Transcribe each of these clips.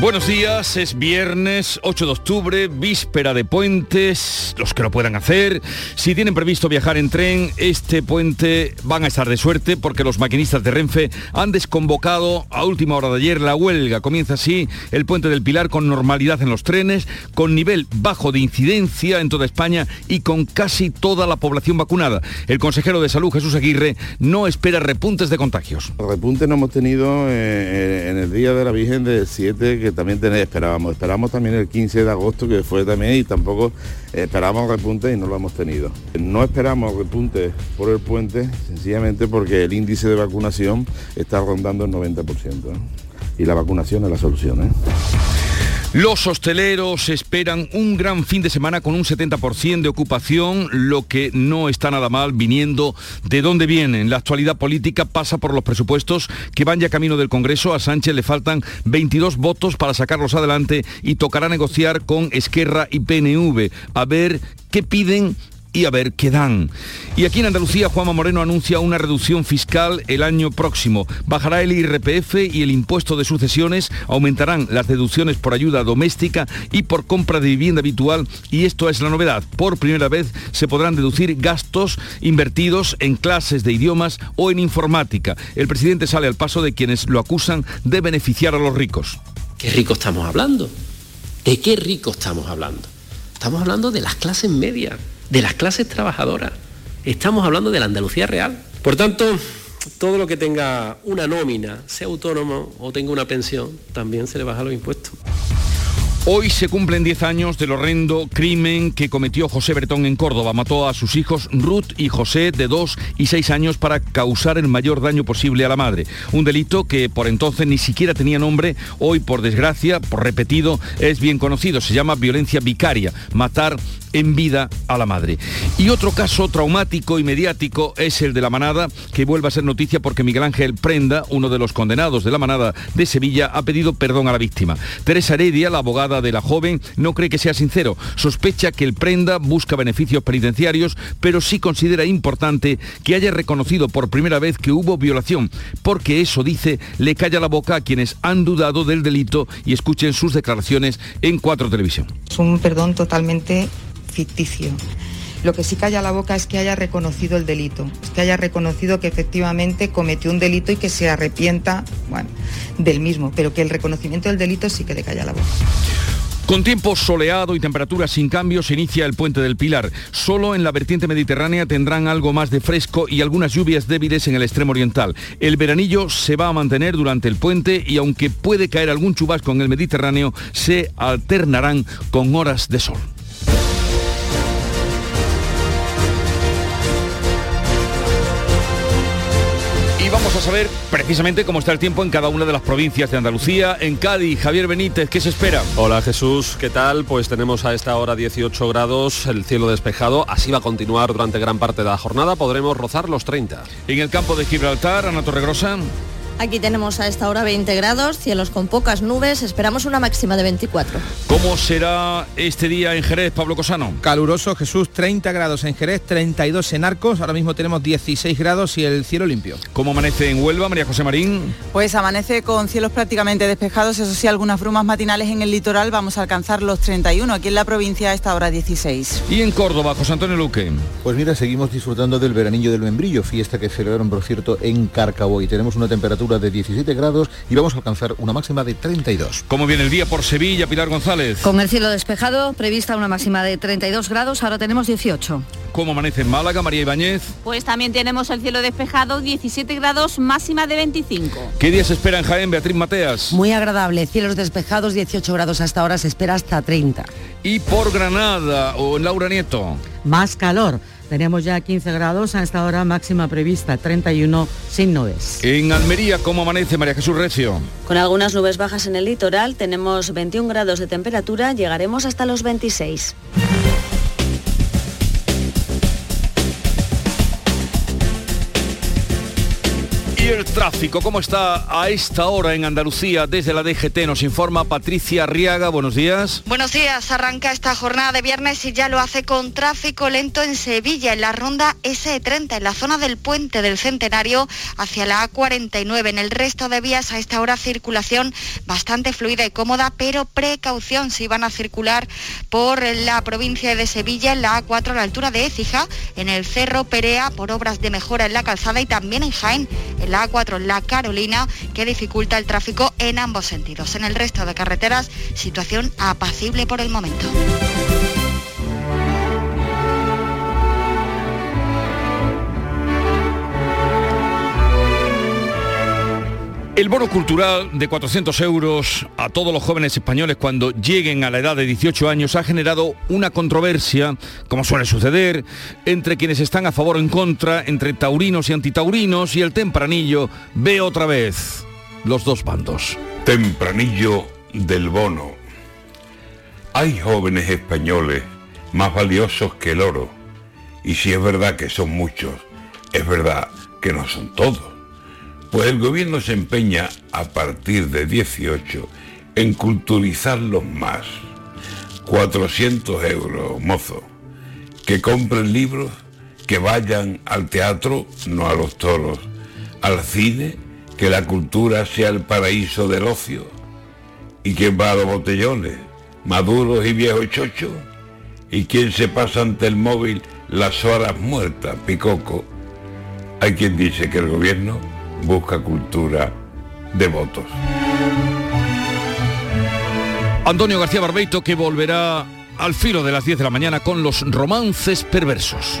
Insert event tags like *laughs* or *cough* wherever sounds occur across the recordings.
Buenos días, es viernes 8 de octubre, víspera de puentes, los que lo puedan hacer. Si tienen previsto viajar en tren, este puente van a estar de suerte porque los maquinistas de Renfe han desconvocado a última hora de ayer la huelga. Comienza así el puente del Pilar con normalidad en los trenes, con nivel bajo de incidencia en toda España y con casi toda la población vacunada. El consejero de salud, Jesús Aguirre, no espera repuntes de contagios. Repuntes no hemos tenido eh, en el día de la Virgen de 7 que también esperábamos. Esperamos también el 15 de agosto, que fue también, y tampoco esperábamos repunte y no lo hemos tenido. No esperamos repunte por el puente, sencillamente porque el índice de vacunación está rondando el 90%. Y la vacunación es la solución. ¿eh? Los hosteleros esperan un gran fin de semana con un 70% de ocupación, lo que no está nada mal viniendo de dónde vienen. La actualidad política pasa por los presupuestos que van ya camino del Congreso. A Sánchez le faltan 22 votos para sacarlos adelante y tocará negociar con Esquerra y PNV a ver qué piden y a ver qué dan. Y aquí en Andalucía, Juanma Moreno anuncia una reducción fiscal el año próximo. Bajará el IRPF y el impuesto de sucesiones, aumentarán las deducciones por ayuda doméstica y por compra de vivienda habitual y esto es la novedad. Por primera vez se podrán deducir gastos invertidos en clases de idiomas o en informática. El presidente sale al paso de quienes lo acusan de beneficiar a los ricos. ¿Qué rico estamos hablando? ¿De qué rico estamos hablando? Estamos hablando de las clases medias de las clases trabajadoras. Estamos hablando de la Andalucía real. Por tanto, todo lo que tenga una nómina, sea autónomo o tenga una pensión, también se le baja los impuestos. Hoy se cumplen 10 años del horrendo crimen que cometió José Bretón en Córdoba. Mató a sus hijos Ruth y José de 2 y 6 años para causar el mayor daño posible a la madre. Un delito que por entonces ni siquiera tenía nombre, hoy por desgracia, por repetido, es bien conocido. Se llama violencia vicaria, matar en vida a la madre. Y otro caso traumático y mediático es el de la manada, que vuelve a ser noticia porque Miguel Ángel Prenda, uno de los condenados de la manada de Sevilla, ha pedido perdón a la víctima. Teresa Heredia, la abogada de la joven, no cree que sea sincero. Sospecha que el Prenda busca beneficios penitenciarios, pero sí considera importante que haya reconocido por primera vez que hubo violación, porque eso, dice, le calla la boca a quienes han dudado del delito y escuchen sus declaraciones en Cuatro Televisión. Es un perdón totalmente ficticio. Lo que sí calla la boca es que haya reconocido el delito, que haya reconocido que efectivamente cometió un delito y que se arrepienta del mismo, pero que el reconocimiento del delito sí que le calla la boca. Con tiempo soleado y temperaturas sin cambio se inicia el puente del Pilar. Solo en la vertiente mediterránea tendrán algo más de fresco y algunas lluvias débiles en el extremo oriental. El veranillo se va a mantener durante el puente y aunque puede caer algún chubasco en el Mediterráneo, se alternarán con horas de sol. Y vamos a saber precisamente cómo está el tiempo en cada una de las provincias de Andalucía. En Cádiz, Javier Benítez, ¿qué se espera? Hola Jesús, ¿qué tal? Pues tenemos a esta hora 18 grados, el cielo despejado. Así va a continuar durante gran parte de la jornada. Podremos rozar los 30. En el campo de Gibraltar, Ana Torregrosa. Aquí tenemos a esta hora 20 grados, cielos con pocas nubes, esperamos una máxima de 24. ¿Cómo será este día en Jerez, Pablo Cosano? Caluroso, Jesús, 30 grados en Jerez, 32 en Arcos, ahora mismo tenemos 16 grados y el cielo limpio. ¿Cómo amanece en Huelva, María José Marín? Pues amanece con cielos prácticamente despejados, eso sí, algunas brumas matinales en el litoral, vamos a alcanzar los 31, aquí en la provincia a esta hora 16. ¿Y en Córdoba, José Antonio Luque? Pues mira, seguimos disfrutando del veranillo del membrillo, fiesta que celebraron, por cierto, en Carcaboy. Tenemos una temperatura de 17 grados y vamos a alcanzar una máxima de 32. ¿Cómo viene el día por Sevilla, Pilar González? Con el cielo despejado, prevista una máxima de 32 grados, ahora tenemos 18. ¿Cómo amanece en Málaga, María Ibáñez? Pues también tenemos el cielo despejado, 17 grados, máxima de 25. ¿Qué día se espera en Jaén, Beatriz Mateas? Muy agradable, cielos despejados, 18 grados hasta ahora, se espera hasta 30. ¿Y por Granada o en Laura Nieto? Más calor. Tenemos ya 15 grados a esta hora máxima prevista, 31 sin nubes. En Almería, ¿cómo amanece María Jesús Recio? Con algunas nubes bajas en el litoral, tenemos 21 grados de temperatura, llegaremos hasta los 26. El tráfico, ¿cómo está a esta hora en Andalucía? Desde la DGT nos informa Patricia Arriaga. Buenos días. Buenos días. Arranca esta jornada de viernes y ya lo hace con tráfico lento en Sevilla, en la ronda S30, en la zona del puente del Centenario hacia la A49. En el resto de vías a esta hora circulación bastante fluida y cómoda, pero precaución si van a circular por la provincia de Sevilla, en la A4 a la altura de Écija, en el Cerro Perea por obras de mejora en la calzada y también en Jaén, en la A4 La Carolina, que dificulta el tráfico en ambos sentidos. En el resto de carreteras, situación apacible por el momento. El bono cultural de 400 euros a todos los jóvenes españoles cuando lleguen a la edad de 18 años ha generado una controversia, como suele suceder, entre quienes están a favor o en contra, entre taurinos y antitaurinos, y el tempranillo ve otra vez los dos bandos. Tempranillo del bono. Hay jóvenes españoles más valiosos que el oro. Y si es verdad que son muchos, es verdad que no son todos. Pues el gobierno se empeña a partir de 18 en culturizarlos más. 400 euros, mozo. Que compren libros, que vayan al teatro, no a los toros, al cine, que la cultura sea el paraíso del ocio. ¿Y quién va a los botellones? ¿Maduros y viejos chochos? ¿Y quién se pasa ante el móvil las horas muertas, picoco? Hay quien dice que el gobierno busca cultura de votos. Antonio García Barbeito que volverá al filo de las 10 de la mañana con los romances perversos.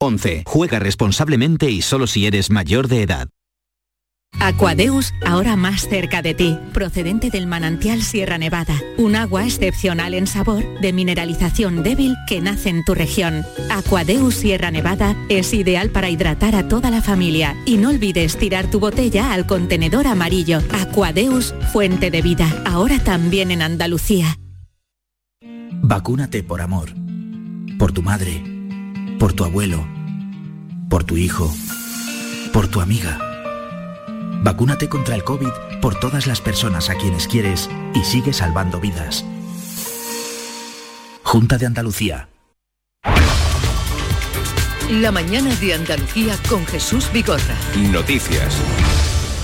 11. Juega responsablemente y solo si eres mayor de edad. Aquadeus, ahora más cerca de ti, procedente del manantial Sierra Nevada, un agua excepcional en sabor, de mineralización débil que nace en tu región. Aquadeus Sierra Nevada es ideal para hidratar a toda la familia y no olvides tirar tu botella al contenedor amarillo. Aquadeus, fuente de vida, ahora también en Andalucía. Vacúnate por amor, por tu madre, por tu abuelo, por tu hijo, por tu amiga. Vacúnate contra el COVID por todas las personas a quienes quieres y sigue salvando vidas. Junta de Andalucía. La mañana de Andalucía con Jesús Vigorra. Noticias.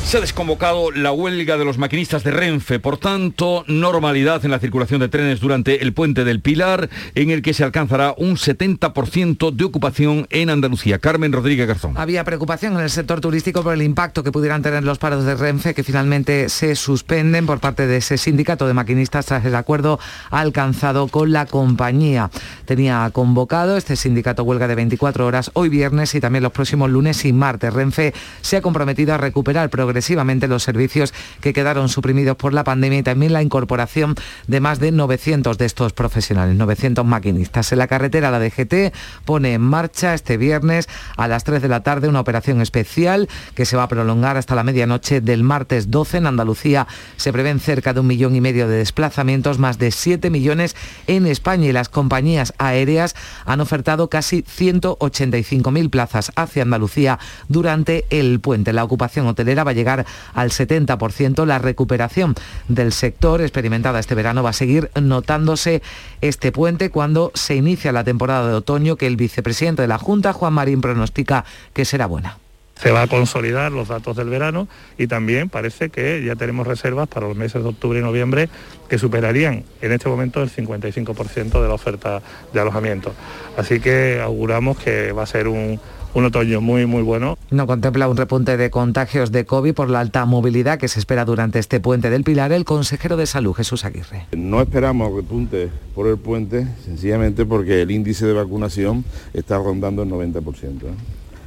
Se ha desconvocado la huelga de los maquinistas de Renfe, por tanto, normalidad en la circulación de trenes durante el puente del Pilar, en el que se alcanzará un 70% de ocupación en Andalucía. Carmen Rodríguez Garzón. Había preocupación en el sector turístico por el impacto que pudieran tener los paros de Renfe, que finalmente se suspenden por parte de ese sindicato de maquinistas tras el acuerdo alcanzado con la compañía. Tenía convocado este sindicato huelga de 24 horas hoy viernes y también los próximos lunes y martes. Renfe se ha comprometido a recuperar progresivamente los servicios que quedaron suprimidos por la pandemia y también la incorporación de más de 900 de estos profesionales, 900 maquinistas. En la carretera la DGT pone en marcha este viernes a las 3 de la tarde una operación especial que se va a prolongar hasta la medianoche del martes 12 en Andalucía. Se prevén cerca de un millón y medio de desplazamientos, más de 7 millones en España y las compañías aéreas han ofertado casi 185.000 plazas hacia Andalucía durante el puente. La ocupación hotelera va a llegar al 70%. La recuperación del sector experimentada este verano va a seguir notándose este puente cuando se inicia la temporada de otoño que el vicepresidente de la Junta, Juan Marín, pronostica que será buena. Se va a consolidar los datos del verano y también parece que ya tenemos reservas para los meses de octubre y noviembre que superarían en este momento el 55% de la oferta de alojamiento. Así que auguramos que va a ser un, un otoño muy, muy bueno. No contempla un repunte de contagios de COVID por la alta movilidad que se espera durante este puente del Pilar el consejero de Salud, Jesús Aguirre. No esperamos repunte por el puente, sencillamente porque el índice de vacunación está rondando el 90%. ¿eh?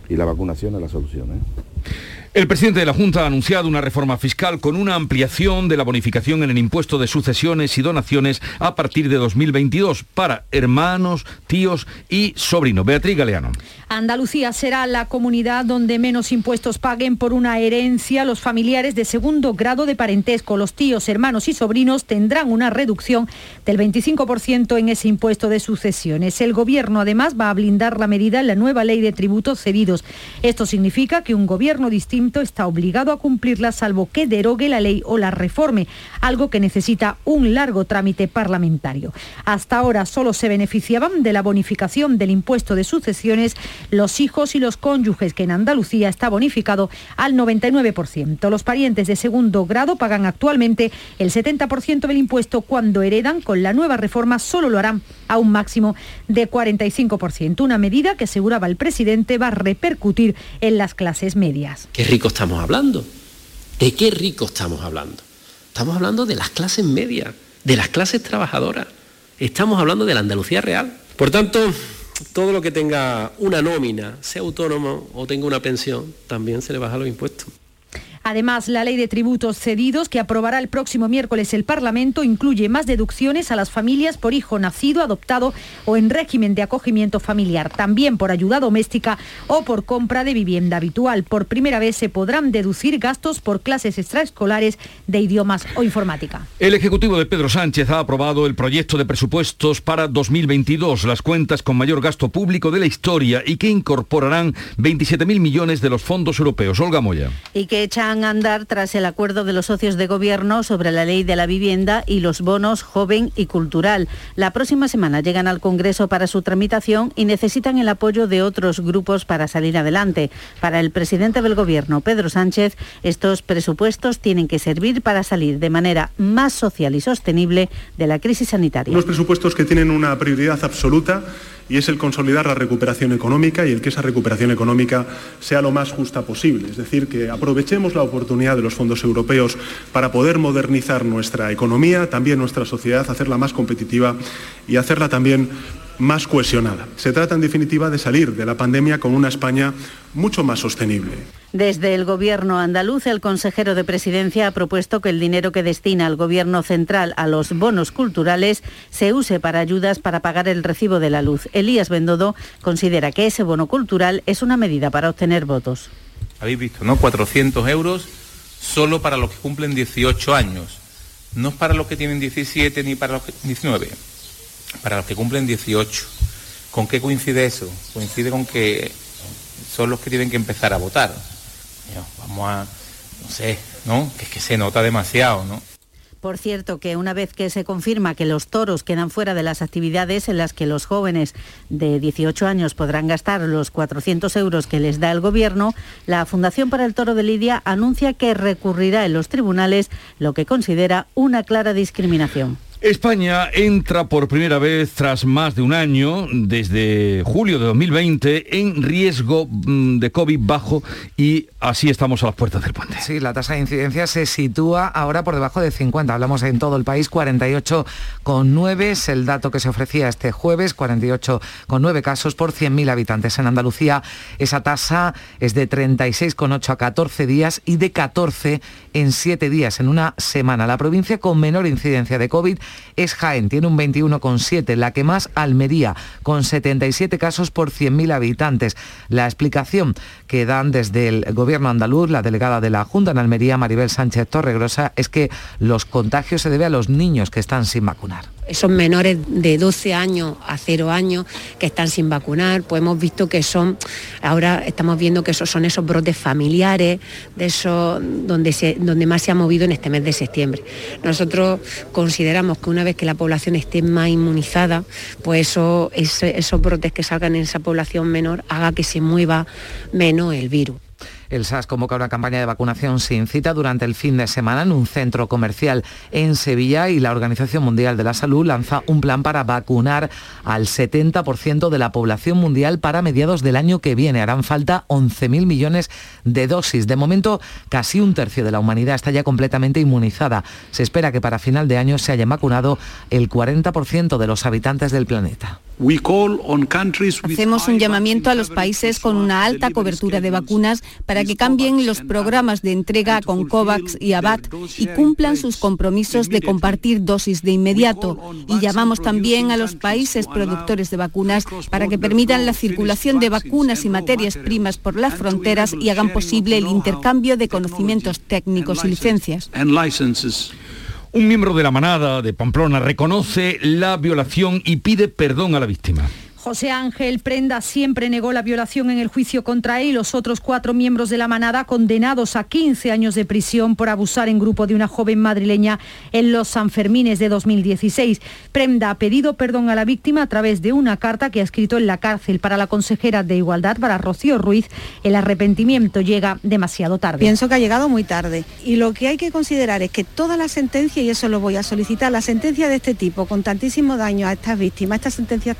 Y la vacunación es la solución. ¿eh? El presidente de la Junta ha anunciado una reforma fiscal con una ampliación de la bonificación en el impuesto de sucesiones y donaciones a partir de 2022 para hermanos, tíos y sobrinos. Beatriz Galeano. Andalucía será la comunidad donde menos impuestos paguen por una herencia los familiares de segundo grado de parentesco. Los tíos, hermanos y sobrinos tendrán una reducción del 25% en ese impuesto de sucesiones. El gobierno además va a blindar la medida en la nueva ley de tributos cedidos. Esto significa que un gobierno distinto está obligado a cumplirla salvo que derogue la ley o la reforme, algo que necesita un largo trámite parlamentario. Hasta ahora solo se beneficiaban de la bonificación del impuesto de sucesiones los hijos y los cónyuges, que en Andalucía está bonificado al 99%. Los parientes de segundo grado pagan actualmente el 70% del impuesto cuando heredan. Con la nueva reforma solo lo harán a un máximo de 45%, una medida que aseguraba el presidente va a repercutir en las clases medias rico estamos hablando? ¿De qué rico estamos hablando? Estamos hablando de las clases medias, de las clases trabajadoras. Estamos hablando de la Andalucía real. Por tanto, todo lo que tenga una nómina, sea autónomo o tenga una pensión, también se le baja los impuestos. Además, la ley de tributos cedidos que aprobará el próximo miércoles el Parlamento incluye más deducciones a las familias por hijo nacido, adoptado o en régimen de acogimiento familiar, también por ayuda doméstica o por compra de vivienda habitual. Por primera vez se podrán deducir gastos por clases extraescolares de idiomas o informática. El Ejecutivo de Pedro Sánchez ha aprobado el proyecto de presupuestos para 2022, las cuentas con mayor gasto público de la historia y que incorporarán 27.000 millones de los fondos europeos. Olga Moya. Y que echan andar tras el acuerdo de los socios de gobierno sobre la ley de la vivienda y los bonos joven y cultural. La próxima semana llegan al Congreso para su tramitación y necesitan el apoyo de otros grupos para salir adelante. Para el presidente del gobierno, Pedro Sánchez, estos presupuestos tienen que servir para salir de manera más social y sostenible de la crisis sanitaria. Unos presupuestos que tienen una prioridad absoluta y es el consolidar la recuperación económica y el que esa recuperación económica sea lo más justa posible. Es decir, que aprovechemos la oportunidad de los fondos europeos para poder modernizar nuestra economía, también nuestra sociedad, hacerla más competitiva y hacerla también más cohesionada. Se trata, en definitiva, de salir de la pandemia con una España mucho más sostenible. Desde el Gobierno andaluz, el consejero de Presidencia ha propuesto que el dinero que destina el Gobierno central a los bonos culturales se use para ayudas para pagar el recibo de la luz. Elías Bendodo considera que ese bono cultural es una medida para obtener votos. Habéis visto, ¿no? 400 euros solo para los que cumplen 18 años. No es para los que tienen 17 ni para los que 19 para los que cumplen 18. ¿Con qué coincide eso? Coincide con que son los que tienen que empezar a votar. Vamos a, no sé, ¿no? Que es que se nota demasiado, ¿no? Por cierto, que una vez que se confirma que los toros quedan fuera de las actividades en las que los jóvenes de 18 años podrán gastar los 400 euros que les da el Gobierno, la Fundación para el Toro de Lidia anuncia que recurrirá en los tribunales lo que considera una clara discriminación. España entra por primera vez tras más de un año, desde julio de 2020, en riesgo mm, de COVID bajo y así estamos a las puertas del puente. Sí, la tasa de incidencia se sitúa ahora por debajo de 50. Hablamos en todo el país, 48,9 es el dato que se ofrecía este jueves, 48,9 casos por 100.000 habitantes. En Andalucía esa tasa es de 36,8 a 14 días y de 14 en 7 días, en una semana. La provincia con menor incidencia de COVID es Jaén, tiene un 21,7, la que más Almería, con 77 casos por 100.000 habitantes. La explicación que dan desde el gobierno andaluz, la delegada de la Junta en Almería, Maribel Sánchez Torregrosa, es que los contagios se deben a los niños que están sin vacunar esos menores de 12 años a 0 años que están sin vacunar, pues hemos visto que son, ahora estamos viendo que esos son esos brotes familiares, de esos donde, se, donde más se ha movido en este mes de septiembre. Nosotros consideramos que una vez que la población esté más inmunizada, pues eso, esos brotes que salgan en esa población menor haga que se mueva el virus. El SAS convoca una campaña de vacunación sin cita durante el fin de semana en un centro comercial en Sevilla y la Organización Mundial de la Salud lanza un plan para vacunar al 70% de la población mundial para mediados del año que viene. Harán falta 11.000 millones de dosis. De momento, casi un tercio de la humanidad está ya completamente inmunizada. Se espera que para final de año se hayan vacunado el 40% de los habitantes del planeta. Hacemos un llamamiento a los países con una alta cobertura de vacunas para que cambien los programas de entrega con COVAX y ABAT y cumplan sus compromisos de compartir dosis de inmediato. Y llamamos también a los países productores de vacunas para que permitan la circulación de vacunas y materias primas por las fronteras y hagan posible el intercambio de conocimientos técnicos y licencias. Un miembro de la manada de Pamplona reconoce la violación y pide perdón a la víctima. José Ángel Prenda siempre negó la violación en el juicio contra él y los otros cuatro miembros de la manada condenados a 15 años de prisión por abusar en grupo de una joven madrileña en los Sanfermines de 2016. Prenda ha pedido perdón a la víctima a través de una carta que ha escrito en la cárcel para la consejera de Igualdad, para Rocío Ruiz. El arrepentimiento llega demasiado tarde. Pienso que ha llegado muy tarde y lo que hay que considerar es que toda la sentencia, y eso lo voy a solicitar, la sentencia de este tipo con tantísimo daño a estas víctimas, estas sentencias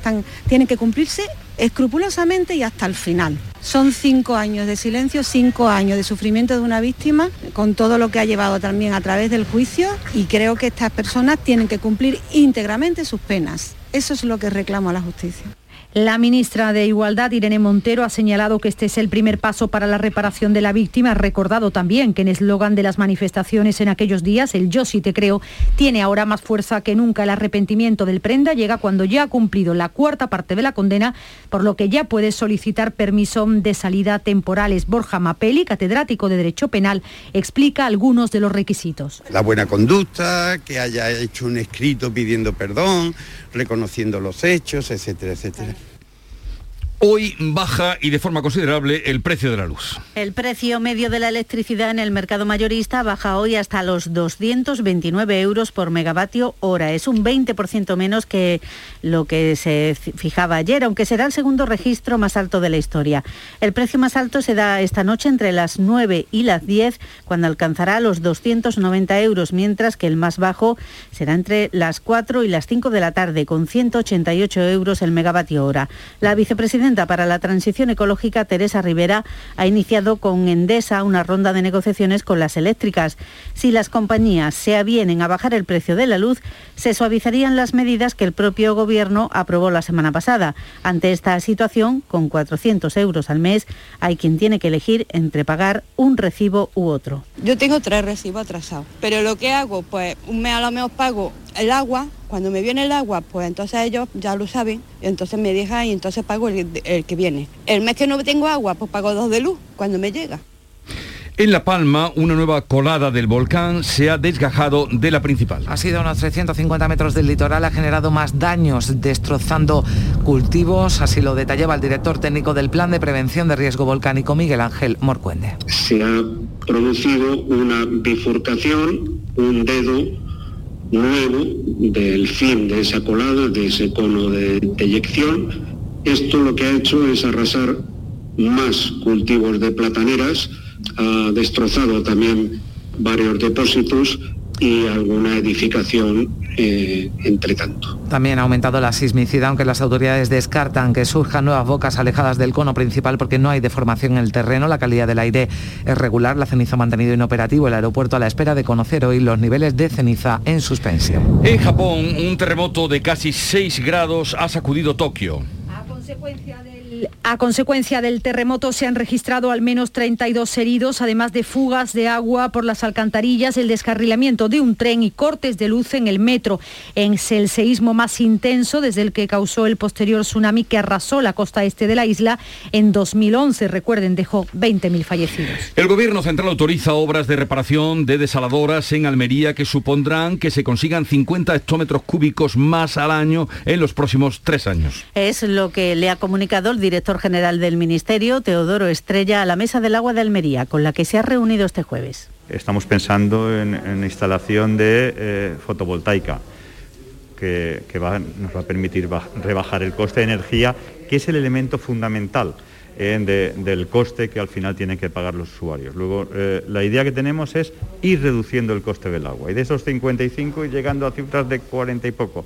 tienen que cumplirse escrupulosamente y hasta el final. Son cinco años de silencio, cinco años de sufrimiento de una víctima, con todo lo que ha llevado también a través del juicio y creo que estas personas tienen que cumplir íntegramente sus penas. Eso es lo que reclamo a la justicia. La ministra de Igualdad, Irene Montero, ha señalado que este es el primer paso para la reparación de la víctima. Ha recordado también que en eslogan de las manifestaciones en aquellos días, el Yo sí te creo, tiene ahora más fuerza que nunca. El arrepentimiento del prenda llega cuando ya ha cumplido la cuarta parte de la condena, por lo que ya puede solicitar permiso de salida temporales. Borja Mapelli, catedrático de Derecho Penal, explica algunos de los requisitos. La buena conducta, que haya hecho un escrito pidiendo perdón, reconociendo los hechos, etcétera, etcétera. Hoy baja y de forma considerable el precio de la luz. El precio medio de la electricidad en el mercado mayorista baja hoy hasta los 229 euros por megavatio hora. Es un 20% menos que lo que se fijaba ayer, aunque será el segundo registro más alto de la historia. El precio más alto se da esta noche entre las 9 y las 10, cuando alcanzará los 290 euros, mientras que el más bajo será entre las 4 y las 5 de la tarde, con 188 euros el megavatio hora. La vicepresidenta para la Transición Ecológica, Teresa Rivera, ha iniciado con Endesa una ronda de negociaciones con las eléctricas. Si las compañías se avienen a bajar el precio de la luz, se suavizarían las medidas que el propio Gobierno aprobó la semana pasada. Ante esta situación, con 400 euros al mes, hay quien tiene que elegir entre pagar un recibo u otro. Yo tengo tres recibos atrasados, pero lo que hago, pues un mes a lo menos pago el agua, cuando me viene el agua, pues entonces ellos ya lo saben, entonces me dejan y entonces pago el, el, que viene. El mes que no tengo agua, pues pago dos de luz cuando me llega. En La Palma, una nueva colada del volcán se ha desgajado de la principal. Ha sido a unos 350 metros del litoral, ha generado más daños, destrozando cultivos, así lo detallaba el director técnico del Plan de Prevención de Riesgo Volcánico, Miguel Ángel Morcuende. Se ha producido una bifurcación, un dedo nuevo del fin de esa colada, de ese cono de eyección. Esto lo que ha hecho es arrasar más cultivos de plataneras, ha destrozado también varios depósitos y alguna edificación eh, entre tanto. También ha aumentado la sismicidad, aunque las autoridades descartan que surjan nuevas bocas alejadas del cono principal porque no hay deformación en el terreno, la calidad del aire es regular, la ceniza ha mantenido inoperativo el aeropuerto a la espera de conocer hoy los niveles de ceniza en suspensión. En Japón, un terremoto de casi 6 grados ha sacudido Tokio. A consecuencia del a consecuencia del terremoto se han registrado al menos 32 heridos, además de fugas de agua por las alcantarillas, el descarrilamiento de un tren y cortes de luz en el metro. Es el seísmo más intenso desde el que causó el posterior tsunami que arrasó la costa este de la isla en 2011. Recuerden, dejó 20.000 fallecidos. El gobierno central autoriza obras de reparación de desaladoras en Almería que supondrán que se consigan 50 hectómetros cúbicos más al año en los próximos tres años. Es lo que le ha comunicado el director general del Ministerio, Teodoro Estrella, a la Mesa del Agua de Almería, con la que se ha reunido este jueves. Estamos pensando en, instalación de eh, fotovoltaica, que, va, nos va a permitir rebajar el coste de energía, que es el elemento fundamental del coste que al final tienen que pagar los usuarios. Luego, eh, la idea que tenemos es ir reduciendo el coste del agua y de esos 55 y llegando a cifras de 40 y poco.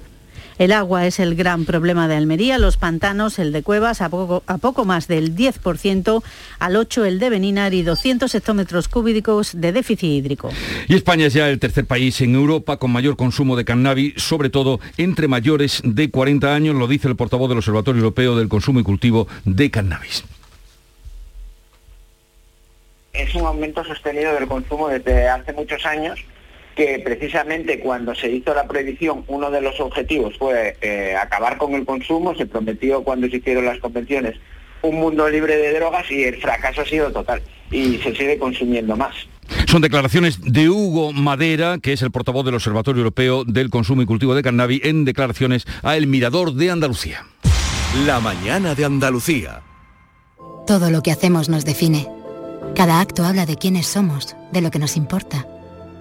El agua es el gran problema de Almería, los pantanos, el de Cuevas, a poco, a poco más del 10%, al 8 el de Beninar y 200 hectómetros cúbicos de déficit hídrico. Y España es ya el tercer país en Europa con mayor consumo de cannabis, sobre todo entre mayores de 40 años, lo dice el portavoz del Observatorio Europeo del Consumo y Cultivo de Cannabis es un aumento sostenido del consumo desde hace muchos años que precisamente cuando se hizo la prohibición uno de los objetivos fue eh, acabar con el consumo, se prometió cuando se hicieron las convenciones un mundo libre de drogas y el fracaso ha sido total y se sigue consumiendo más. Son declaraciones de Hugo Madera, que es el portavoz del Observatorio Europeo del Consumo y Cultivo de Cannabis, en declaraciones a El Mirador de Andalucía. La mañana de Andalucía. Todo lo que hacemos nos define. Cada acto habla de quiénes somos, de lo que nos importa.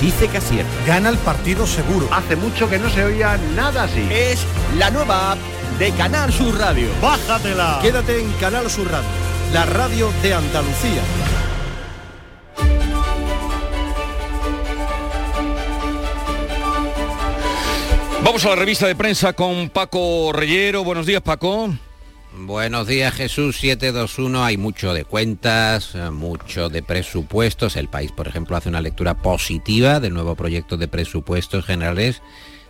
dice que acierta. Gana el partido seguro. Hace mucho que no se oía nada así. Es la nueva app de Canal Sur Radio. Bájatela. Quédate en Canal Sur Radio, la radio de Andalucía. Vamos a la revista de prensa con Paco Reyero. Buenos días, Paco. Buenos días Jesús 721, hay mucho de cuentas, eh, mucho de presupuestos. El país, por ejemplo, hace una lectura positiva del nuevo proyecto de presupuestos generales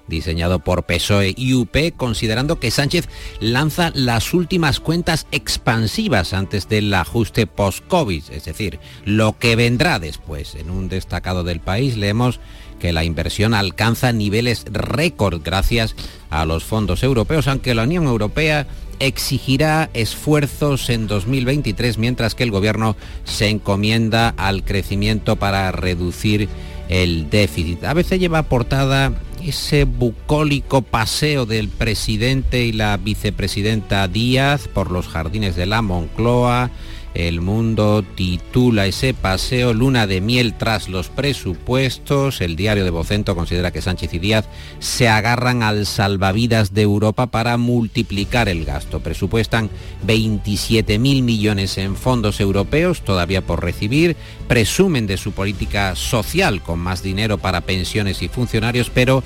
diseñado por PSOE y UP, considerando que Sánchez lanza las últimas cuentas expansivas antes del ajuste post-COVID, es decir, lo que vendrá después. En un destacado del país leemos que la inversión alcanza niveles récord gracias a los fondos europeos, aunque la Unión Europea exigirá esfuerzos en 2023, mientras que el Gobierno se encomienda al crecimiento para reducir el déficit. A veces lleva portada ese bucólico paseo del presidente y la vicepresidenta Díaz por los jardines de la Moncloa, el Mundo titula ese paseo Luna de miel tras los presupuestos. El diario de Vocento considera que Sánchez y Díaz se agarran al salvavidas de Europa para multiplicar el gasto. Presupuestan 27.000 millones en fondos europeos todavía por recibir. Presumen de su política social con más dinero para pensiones y funcionarios, pero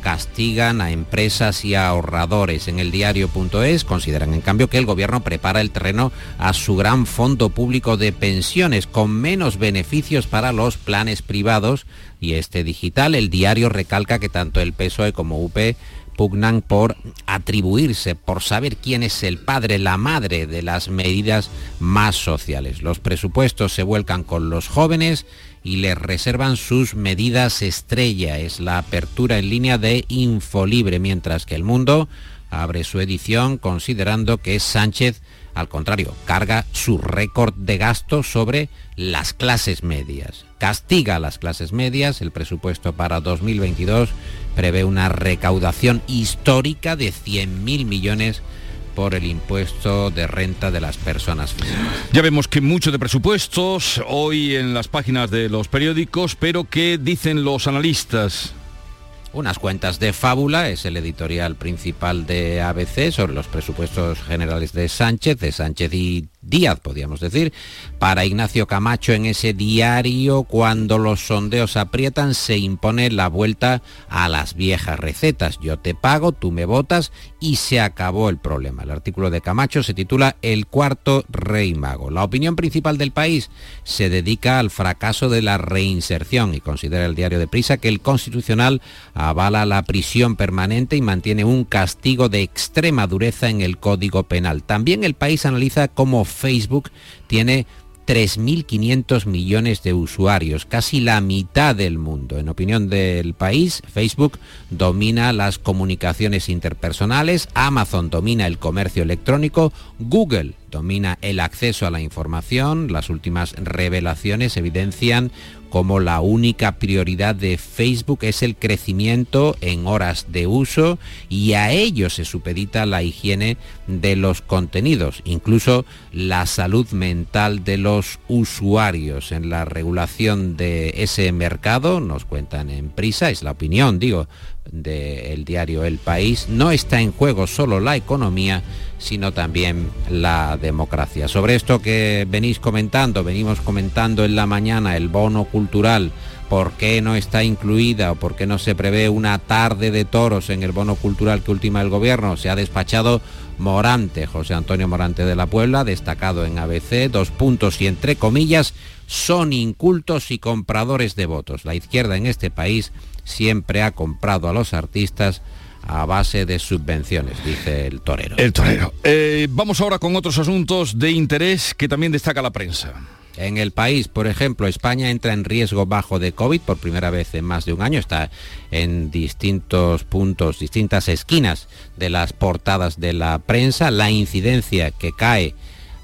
castigan a empresas y a ahorradores. En el diario.es consideran en cambio que el gobierno prepara el terreno a su gran fondo público de pensiones con menos beneficios para los planes privados y este digital. El diario recalca que tanto el PSOE como UP pugnan por atribuirse, por saber quién es el padre, la madre de las medidas más sociales. Los presupuestos se vuelcan con los jóvenes y les reservan sus medidas estrella. Es la apertura en línea de Infolibre, mientras que el mundo abre su edición considerando que Sánchez, al contrario, carga su récord de gasto sobre las clases medias. Castiga a las clases medias. El presupuesto para 2022 prevé una recaudación histórica de 100.000 millones por el impuesto de renta de las personas físicas. Ya vemos que mucho de presupuestos hoy en las páginas de los periódicos, pero ¿qué dicen los analistas? Unas cuentas de fábula es el editorial principal de ABC sobre los presupuestos generales de Sánchez, de Sánchez y Díaz, podríamos decir, para Ignacio Camacho en ese diario, cuando los sondeos aprietan, se impone la vuelta a las viejas recetas. Yo te pago, tú me votas y se acabó el problema. El artículo de Camacho se titula El cuarto rey mago. La opinión principal del país se dedica al fracaso de la reinserción y considera el diario de Prisa que el Constitucional avala la prisión permanente y mantiene un castigo de extrema dureza en el Código Penal. También el país analiza cómo Facebook tiene 3.500 millones de usuarios, casi la mitad del mundo. En opinión del país, Facebook domina las comunicaciones interpersonales, Amazon domina el comercio electrónico, Google domina el acceso a la información. Las últimas revelaciones evidencian como la única prioridad de Facebook es el crecimiento en horas de uso y a ello se supedita la higiene de los contenidos, incluso la salud mental de los usuarios. En la regulación de ese mercado, nos cuentan en prisa, es la opinión, digo, del diario El País, no está en juego solo la economía, sino también la democracia. Sobre esto que venís comentando, venimos comentando en la mañana, el bono cultural, ¿por qué no está incluida o por qué no se prevé una tarde de toros en el bono cultural que ultima el gobierno? Se ha despachado Morante, José Antonio Morante de la Puebla, destacado en ABC, dos puntos y entre comillas, son incultos y compradores de votos. La izquierda en este país siempre ha comprado a los artistas a base de subvenciones, dice el torero. El torero. Eh, vamos ahora con otros asuntos de interés que también destaca la prensa. En el país, por ejemplo, España entra en riesgo bajo de COVID por primera vez en más de un año. Está en distintos puntos, distintas esquinas de las portadas de la prensa. La incidencia que cae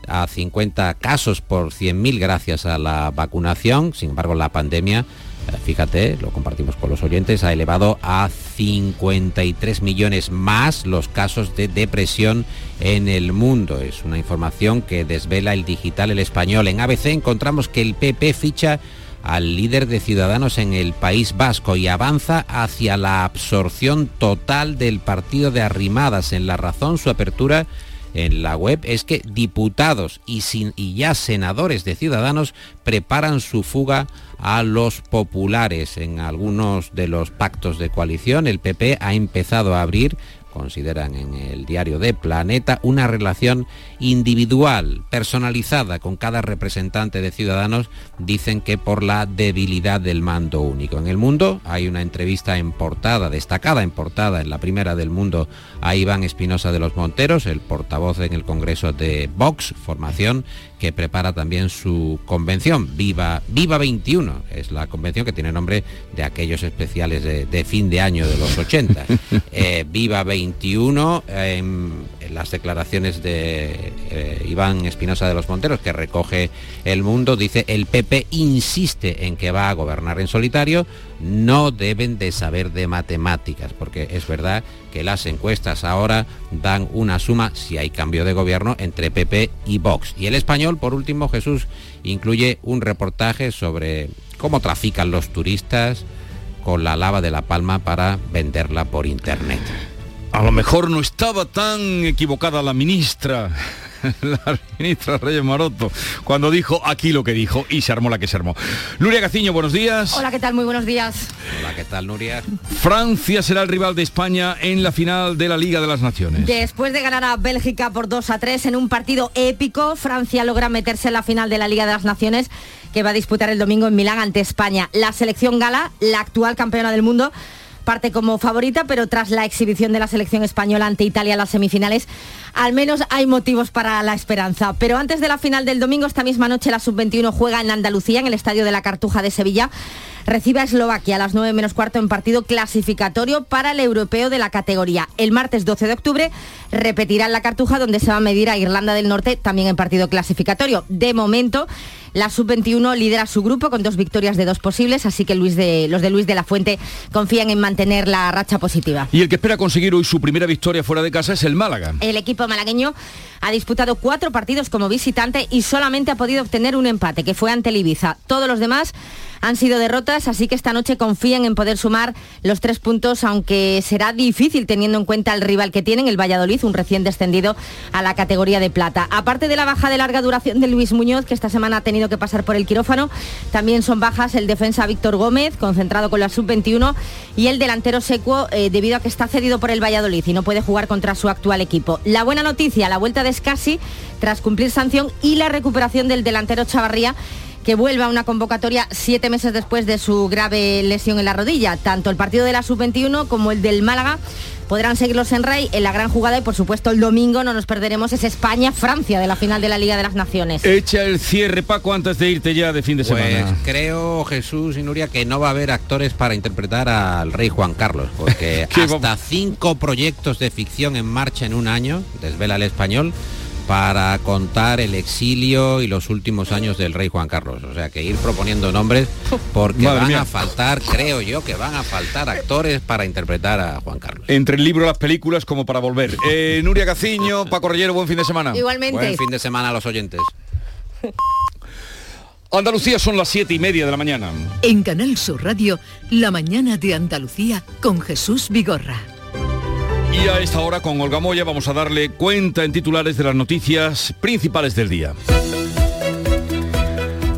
a 50 casos por 100.000 gracias a la vacunación. Sin embargo, la pandemia fíjate, lo compartimos con los oyentes, ha elevado a 53 millones más los casos de depresión en el mundo. Es una información que desvela el digital el español. En ABC encontramos que el PP ficha al líder de Ciudadanos en el País Vasco y avanza hacia la absorción total del partido de Arrimadas. En la razón, su apertura en la web es que diputados y, y ya senadores de Ciudadanos preparan su fuga a los populares. En algunos de los pactos de coalición el PP ha empezado a abrir consideran en el diario de Planeta una relación individual, personalizada con cada representante de Ciudadanos, dicen que por la debilidad del mando único. En el mundo hay una entrevista en portada, destacada en portada, en la primera del mundo, a Iván Espinosa de los Monteros, el portavoz en el Congreso de Vox, formación que prepara también su convención, Viva, Viva 21, es la convención que tiene nombre de aquellos especiales de, fin de año de los 80. *laughs* Eh, Viva 21, en, las declaraciones de eh, Iván Espinosa de los Monteros, que recoge el mundo, dice, el PP insiste en que va a gobernar en solitario, no deben de saber de matemáticas, porque es verdad que las encuestas ahora dan una suma, si hay cambio de gobierno, entre PP y Vox. Y el español, por último, Jesús, incluye un reportaje sobre cómo trafican los turistas con la lava de la palma para venderla por internet. A lo mejor no estaba tan equivocada la ministra *laughs* la ministra Reyes Maroto, cuando dijo aquí lo que dijo y se armó la que se armó. Nuria Gaciño, buenos días. Hola, ¿qué tal? Muy buenos días. Hola, ¿qué tal, Nuria? Francia será el rival de España en la final de la Liga de las Naciones. Después de ganar a Bélgica por 2 a 3 en un partido épico, Francia logra meterse en la final de la Liga de las Naciones que va a disputar el domingo en Milán ante España. La selección gala, la actual campeona del mundo, parte como favorita, pero tras la exhibición de la selección española ante Italia en las semifinales, al menos hay motivos para la esperanza. Pero antes de la final del domingo, esta misma noche la sub-21 juega en Andalucía, en el Estadio de la Cartuja de Sevilla. Recibe a Eslovaquia a las 9 menos cuarto en partido clasificatorio para el europeo de la categoría. El martes 12 de octubre repetirá en la Cartuja donde se va a medir a Irlanda del Norte también en partido clasificatorio. De momento, la sub-21 lidera su grupo con dos victorias de dos posibles, así que Luis de, los de Luis de la Fuente confían en mantener la racha positiva. Y el que espera conseguir hoy su primera victoria fuera de casa es el Málaga. El equipo malagueño ha disputado cuatro partidos como visitante y solamente ha podido obtener un empate, que fue ante el Ibiza. Todos los demás han sido derrotas, así que esta noche confían en poder sumar los tres puntos, aunque será difícil teniendo en cuenta el rival que tienen, el Valladolid, un recién descendido a la categoría de plata. Aparte de la baja de larga duración de Luis Muñoz, que esta semana ha tenido que pasar por el quirófano, también son bajas el defensa Víctor Gómez, concentrado con la sub-21, y el delantero Secuo, eh, debido a que está cedido por el Valladolid y no puede jugar contra su actual equipo. La buena noticia, la vuelta de Scassi tras cumplir sanción y la recuperación del delantero Chavarría que vuelve a una convocatoria siete meses después de su grave lesión en la rodilla. Tanto el partido de la sub-21 como el del Málaga podrán seguirlos en Rey en la gran jugada y por supuesto el domingo no nos perderemos es España-Francia de la final de la Liga de las Naciones. Echa el cierre, Paco, antes de irte ya de fin de Pues semana. creo, Jesús y Nuria, que no va a haber actores para interpretar al rey Juan Carlos, porque *laughs* hasta cinco proyectos de ficción en marcha en un año, desvela el español, para contar el exilio y los últimos años del rey Juan Carlos. O sea que ir proponiendo nombres porque Madre van mía. a faltar, creo yo, que van a faltar actores para interpretar a Juan Carlos. Entre el libro, las películas, como para volver. Eh, Nuria Caciño, Paco Rellero, buen fin de semana. Igualmente. Buen fin de semana a los oyentes. *laughs* Andalucía son las siete y media de la mañana. En Canal Sur Radio, La mañana de Andalucía con Jesús Vigorra. Y a esta hora con Olga Moya vamos a darle cuenta en titulares de las noticias principales del día.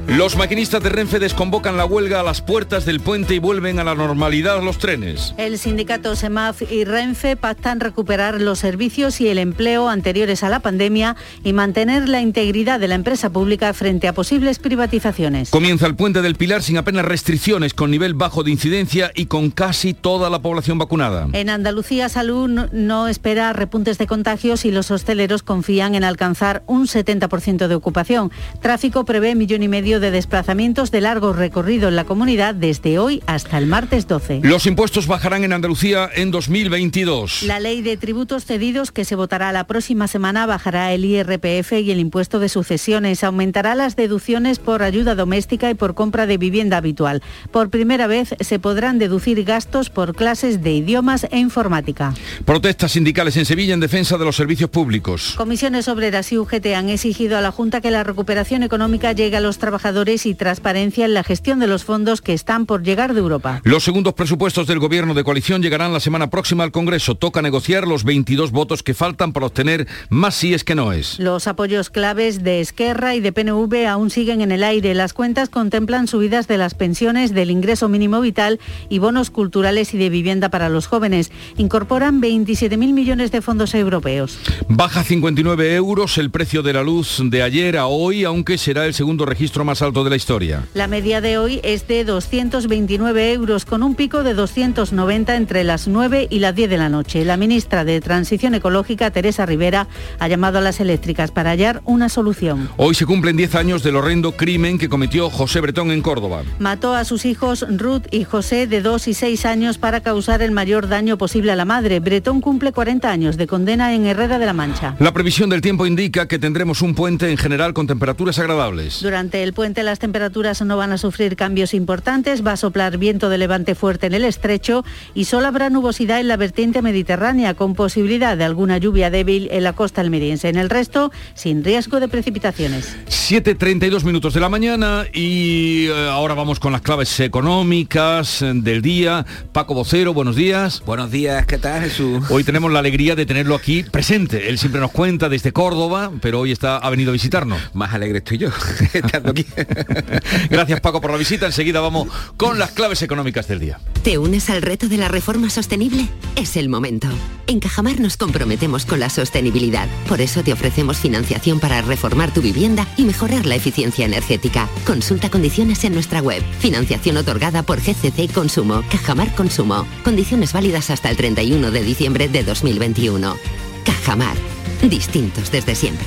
Los maquinistas de Renfe desconvocan la huelga a las puertas del puente y vuelven a la normalidad los trenes. El sindicato SEMAF y Renfe pactan recuperar los servicios y el empleo anteriores a la pandemia y mantener la integridad de la empresa pública frente a posibles privatizaciones. Comienza el puente del Pilar sin apenas restricciones, con nivel bajo de incidencia y con casi toda la población vacunada. En Andalucía, Salud no- espera repuntes de contagios y los hosteleros confían en alcanzar un 70% de ocupación. Tráfico prevé millón y medio de desplazamientos de largo recorrido en la comunidad desde hoy hasta el martes 12. Los impuestos bajarán en Andalucía en 2022. La ley de tributos cedidos que se votará la próxima semana bajará el IRPF y el impuesto de sucesiones, aumentará las deducciones por ayuda doméstica y por compra de vivienda habitual. Por primera vez se podrán deducir gastos por clases de idiomas e informática. Protestas sindicales en Sevilla en defensa de los servicios públicos. Comisiones Obreras y UGT han exigido a la Junta que la recuperación económica llegue a los trabajadores y transparencia en la gestión de los fondos que están por llegar de Europa. Los segundos presupuestos del gobierno de coalición llegarán la semana próxima al Congreso. Toca negociar los 22 votos que faltan para obtener más síes que no es. Los apoyos claves de Esquerra y de PNV aún siguen en el aire. Las cuentas contemplan subidas de las pensiones, del ingreso mínimo vital y bonos culturales y de vivienda para los jóvenes. Incorporan 27.000 millones de fondos europeos. Baja 59 euros el precio de la luz de ayer a hoy, aunque será el segundo registro más alto de la historia. La media de hoy es de 229 euros, con un pico de 290 entre las 9 y las 10 de la noche. La ministra de Transición Ecológica, Teresa Rivera, ha llamado a las eléctricas para hallar una solución. Hoy se cumplen 10 años del horrendo crimen que cometió José Bretón en Córdoba. Mató a sus hijos Ruth y José de 2 y 6 años para causar el mayor daño posible a la madre. Bretón cumple 40 años de condena en Herrera de la Mancha. La previsión del tiempo indica que tendremos un puente en general con temperaturas agradables. Durante el puente las temperaturas no van a sufrir cambios importantes, va a soplar viento de levante fuerte en el estrecho y solo habrá nubosidad en la vertiente mediterránea con posibilidad de alguna lluvia débil en la costa almeriense. En el resto, sin riesgo de precipitaciones. 7.32 minutos de la mañana y eh, ahora vamos con las claves económicas del día. Paco Vocero, buenos días. Buenos días, ¿qué tal Jesús? Hoy tenemos la alegría de tenerlo aquí presente. Él siempre nos cuenta desde Córdoba, pero hoy está, ha venido a visitarnos. Más alegre estoy yo, *laughs* estando aquí. *laughs* Gracias Paco por la visita. Enseguida vamos con las claves económicas del día. ¿Te unes al reto de la reforma sostenible? Es el momento. En Cajamar nos comprometemos con la sostenibilidad. Por eso te ofrecemos financiación para reformar tu vivienda y mejorar la eficiencia energética. Consulta condiciones en nuestra web. Financiación otorgada por GCC Consumo. Cajamar Consumo. Condiciones válidas hasta el 31 de diciembre de 2021. Cajamar. Distintos desde siempre.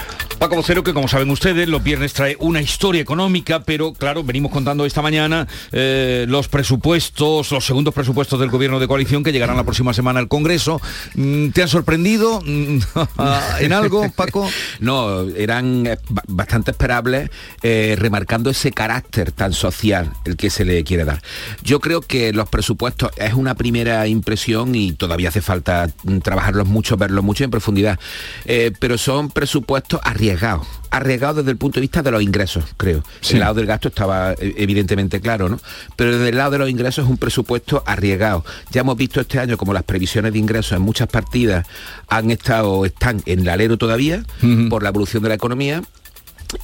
Paco Vocero, que como saben ustedes, los viernes trae una historia económica, pero claro, venimos contando esta mañana eh, los presupuestos, los segundos presupuestos del gobierno de coalición que llegarán la próxima semana al Congreso. Mm, ¿Te han sorprendido mm, *laughs* en algo, Paco? *laughs* No, eran eh, ba- bastante esperables, eh, remarcando ese carácter tan social el que se le quiere dar. Yo creo que los presupuestos es una primera impresión y todavía hace falta mm, trabajarlos mucho, verlos mucho en profundidad, pero son presupuestos arriesgados arriesgado arriesgado desde el punto de vista de los ingresos, creo. El lado del gasto estaba eh, evidentemente claro, ¿no? Pero desde el lado de los ingresos es un presupuesto arriesgado. Ya hemos visto este año como las previsiones de ingresos en muchas partidas han estado, están en el alero todavía por la evolución de la economía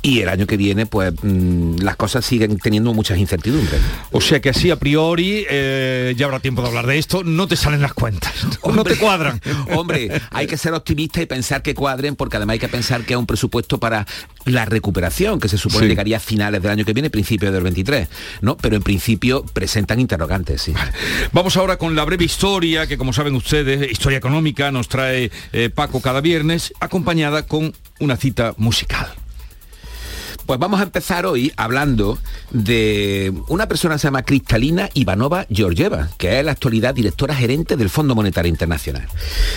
y el año que viene pues mm, las cosas siguen teniendo muchas incertidumbres. O sea que así a priori, eh, ya habrá tiempo de hablar de esto, no te salen las cuentas, *laughs* no te cuadran. *laughs* Hombre, hay que ser optimista y pensar que cuadren porque además hay que pensar que es un presupuesto para la recuperación que se supone que llegaría a finales del año que viene, principio del 23, ¿no? Pero en principio presentan interrogantes, sí. Vamos ahora con la breve historia que como saben ustedes, historia económica, nos trae eh, Paco cada viernes, acompañada con una cita musical. Pues vamos a empezar hoy hablando de una persona que se llama Cristalina Ivanova Georgieva, que es la actualidad directora gerente del Fondo Monetario Internacional.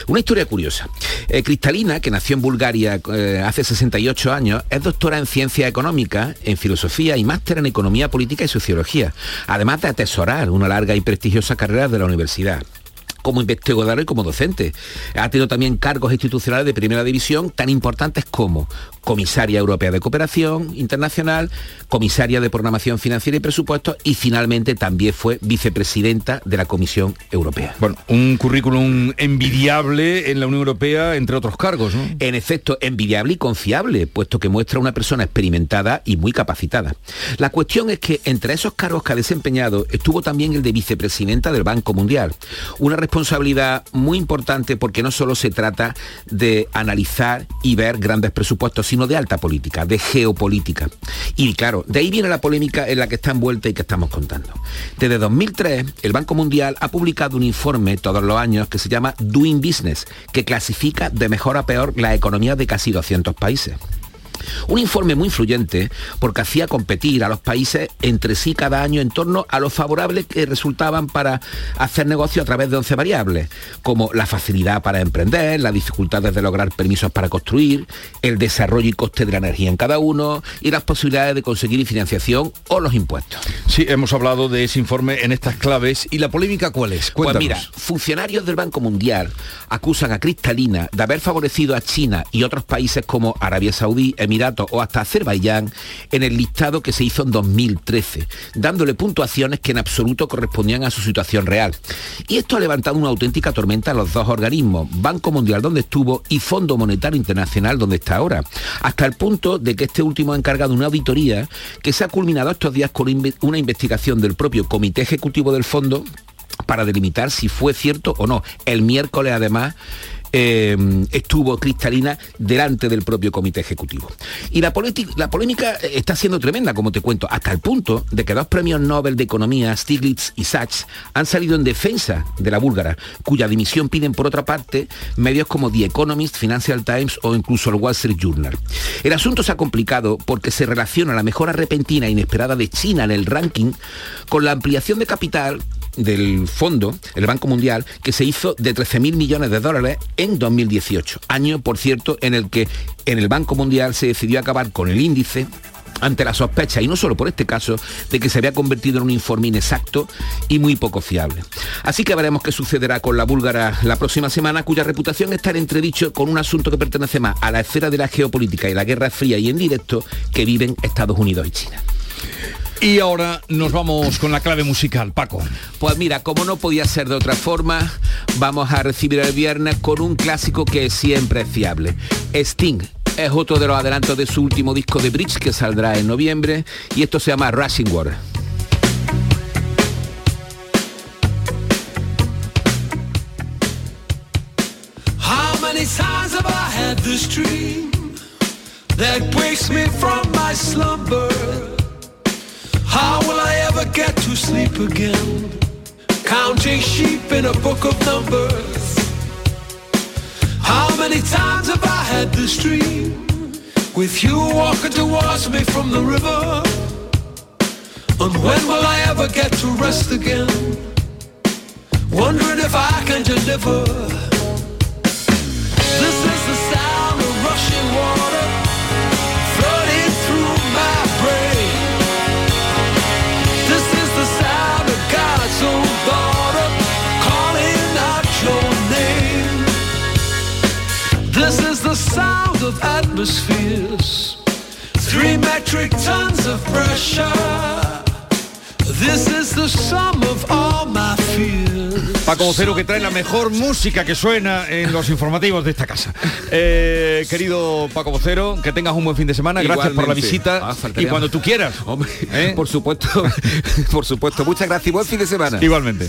Una historia curiosa. Eh, Cristalina, que nació en Bulgaria eh, hace 68 años, es doctora en ciencia económica, en filosofía y máster en economía política y sociología, además de atesorar una larga y prestigiosa carrera de la universidad como investigador y como docente. Ha tenido también cargos institucionales de primera división tan importantes como comisaria europea de cooperación internacional, comisaria de programación financiera y presupuestos y finalmente también fue vicepresidenta de la Comisión Europea. Bueno, un currículum envidiable en la Unión Europea, entre otros cargos, ¿no? En efecto, envidiable y confiable, puesto que muestra una persona experimentada y muy capacitada. La cuestión es que entre esos cargos que ha desempeñado estuvo también el de vicepresidenta del Banco Mundial, una responsabilidad muy importante porque no solo se trata de analizar y ver grandes presupuestos, sino de alta política, de geopolítica. Y claro, de ahí viene la polémica en la que está envuelta y que estamos contando. Desde 2003, el Banco Mundial ha publicado un informe todos los años que se llama Doing Business, que clasifica de mejor a peor la economía de casi 200 países. Un informe muy influyente porque hacía competir a los países entre sí cada año en torno a lo favorables que resultaban para hacer negocio a través de 11 variables, como la facilidad para emprender, las dificultades de lograr permisos para construir, el desarrollo y coste de la energía en cada uno y las posibilidades de conseguir financiación o los impuestos. Sí, hemos hablado de ese informe en estas claves. ¿Y la polémica cuál es? Pues mira, funcionarios del Banco Mundial acusan a Cristalina de haber favorecido a China y otros países como Arabia Saudí, Emiratos o hasta Azerbaiyán en el listado que se hizo en 2013, dándole puntuaciones que en absoluto correspondían a su situación real. Y esto ha levantado una auténtica tormenta a los dos organismos, Banco Mundial donde estuvo y Fondo Monetario Internacional donde está ahora, hasta el punto de que este último ha encargado una auditoría que se ha culminado estos días con una investigación del propio Comité Ejecutivo del Fondo para delimitar si fue cierto o no. El miércoles además eh, estuvo Cristalina delante del propio comité ejecutivo. Y la, la polémica está siendo tremenda, como te cuento, hasta el punto de que dos premios Nobel de Economía, Stiglitz y Sachs, han salido en defensa de la búlgara, cuya dimisión piden por otra parte medios como The Economist, Financial Times o incluso el Wall Street Journal. El asunto se ha complicado porque se relaciona la mejora repentina e inesperada de China en el ranking con la ampliación de capital del fondo, el Banco Mundial, que se hizo de 13.000 millones de dólares en 2018, año, por cierto, en el que en el Banco Mundial se decidió acabar con el índice ante la sospecha, y no solo por este caso, de que se había convertido en un informe inexacto y muy poco fiable. Así que veremos qué sucederá con la búlgara la próxima semana, cuya reputación está en entredicho con un asunto que pertenece más a la esfera de la geopolítica y la guerra fría y en directo que viven Estados Unidos y China. Y ahora nos vamos con la clave musical, Paco. Pues mira, como no podía ser de otra forma, vamos a recibir el viernes con un clásico que siempre es fiable. Sting es otro de los adelantos de su último disco de Bridge que saldrá en noviembre y esto se llama Rushing Water. How will I ever get to sleep again? Counting sheep in a book of numbers. How many times have I had this dream? With you walking towards me from the river. And when will I ever get to rest again? Wondering if I can deliver. This is the sound of rushing water of atmosphere atmospheres. Three metric tons of pressure. This is the sum of all my fears. Paco Vocero que trae la mejor música que suena en los informativos de esta casa. Eh, querido Paco Vocero, que tengas un buen fin de semana. Gracias por la visita. Ah, y cuando tú quieras. Hombre, ¿Eh? *laughs* por supuesto, *laughs* por supuesto. Muchas gracias y buen fin de semana. Igualmente.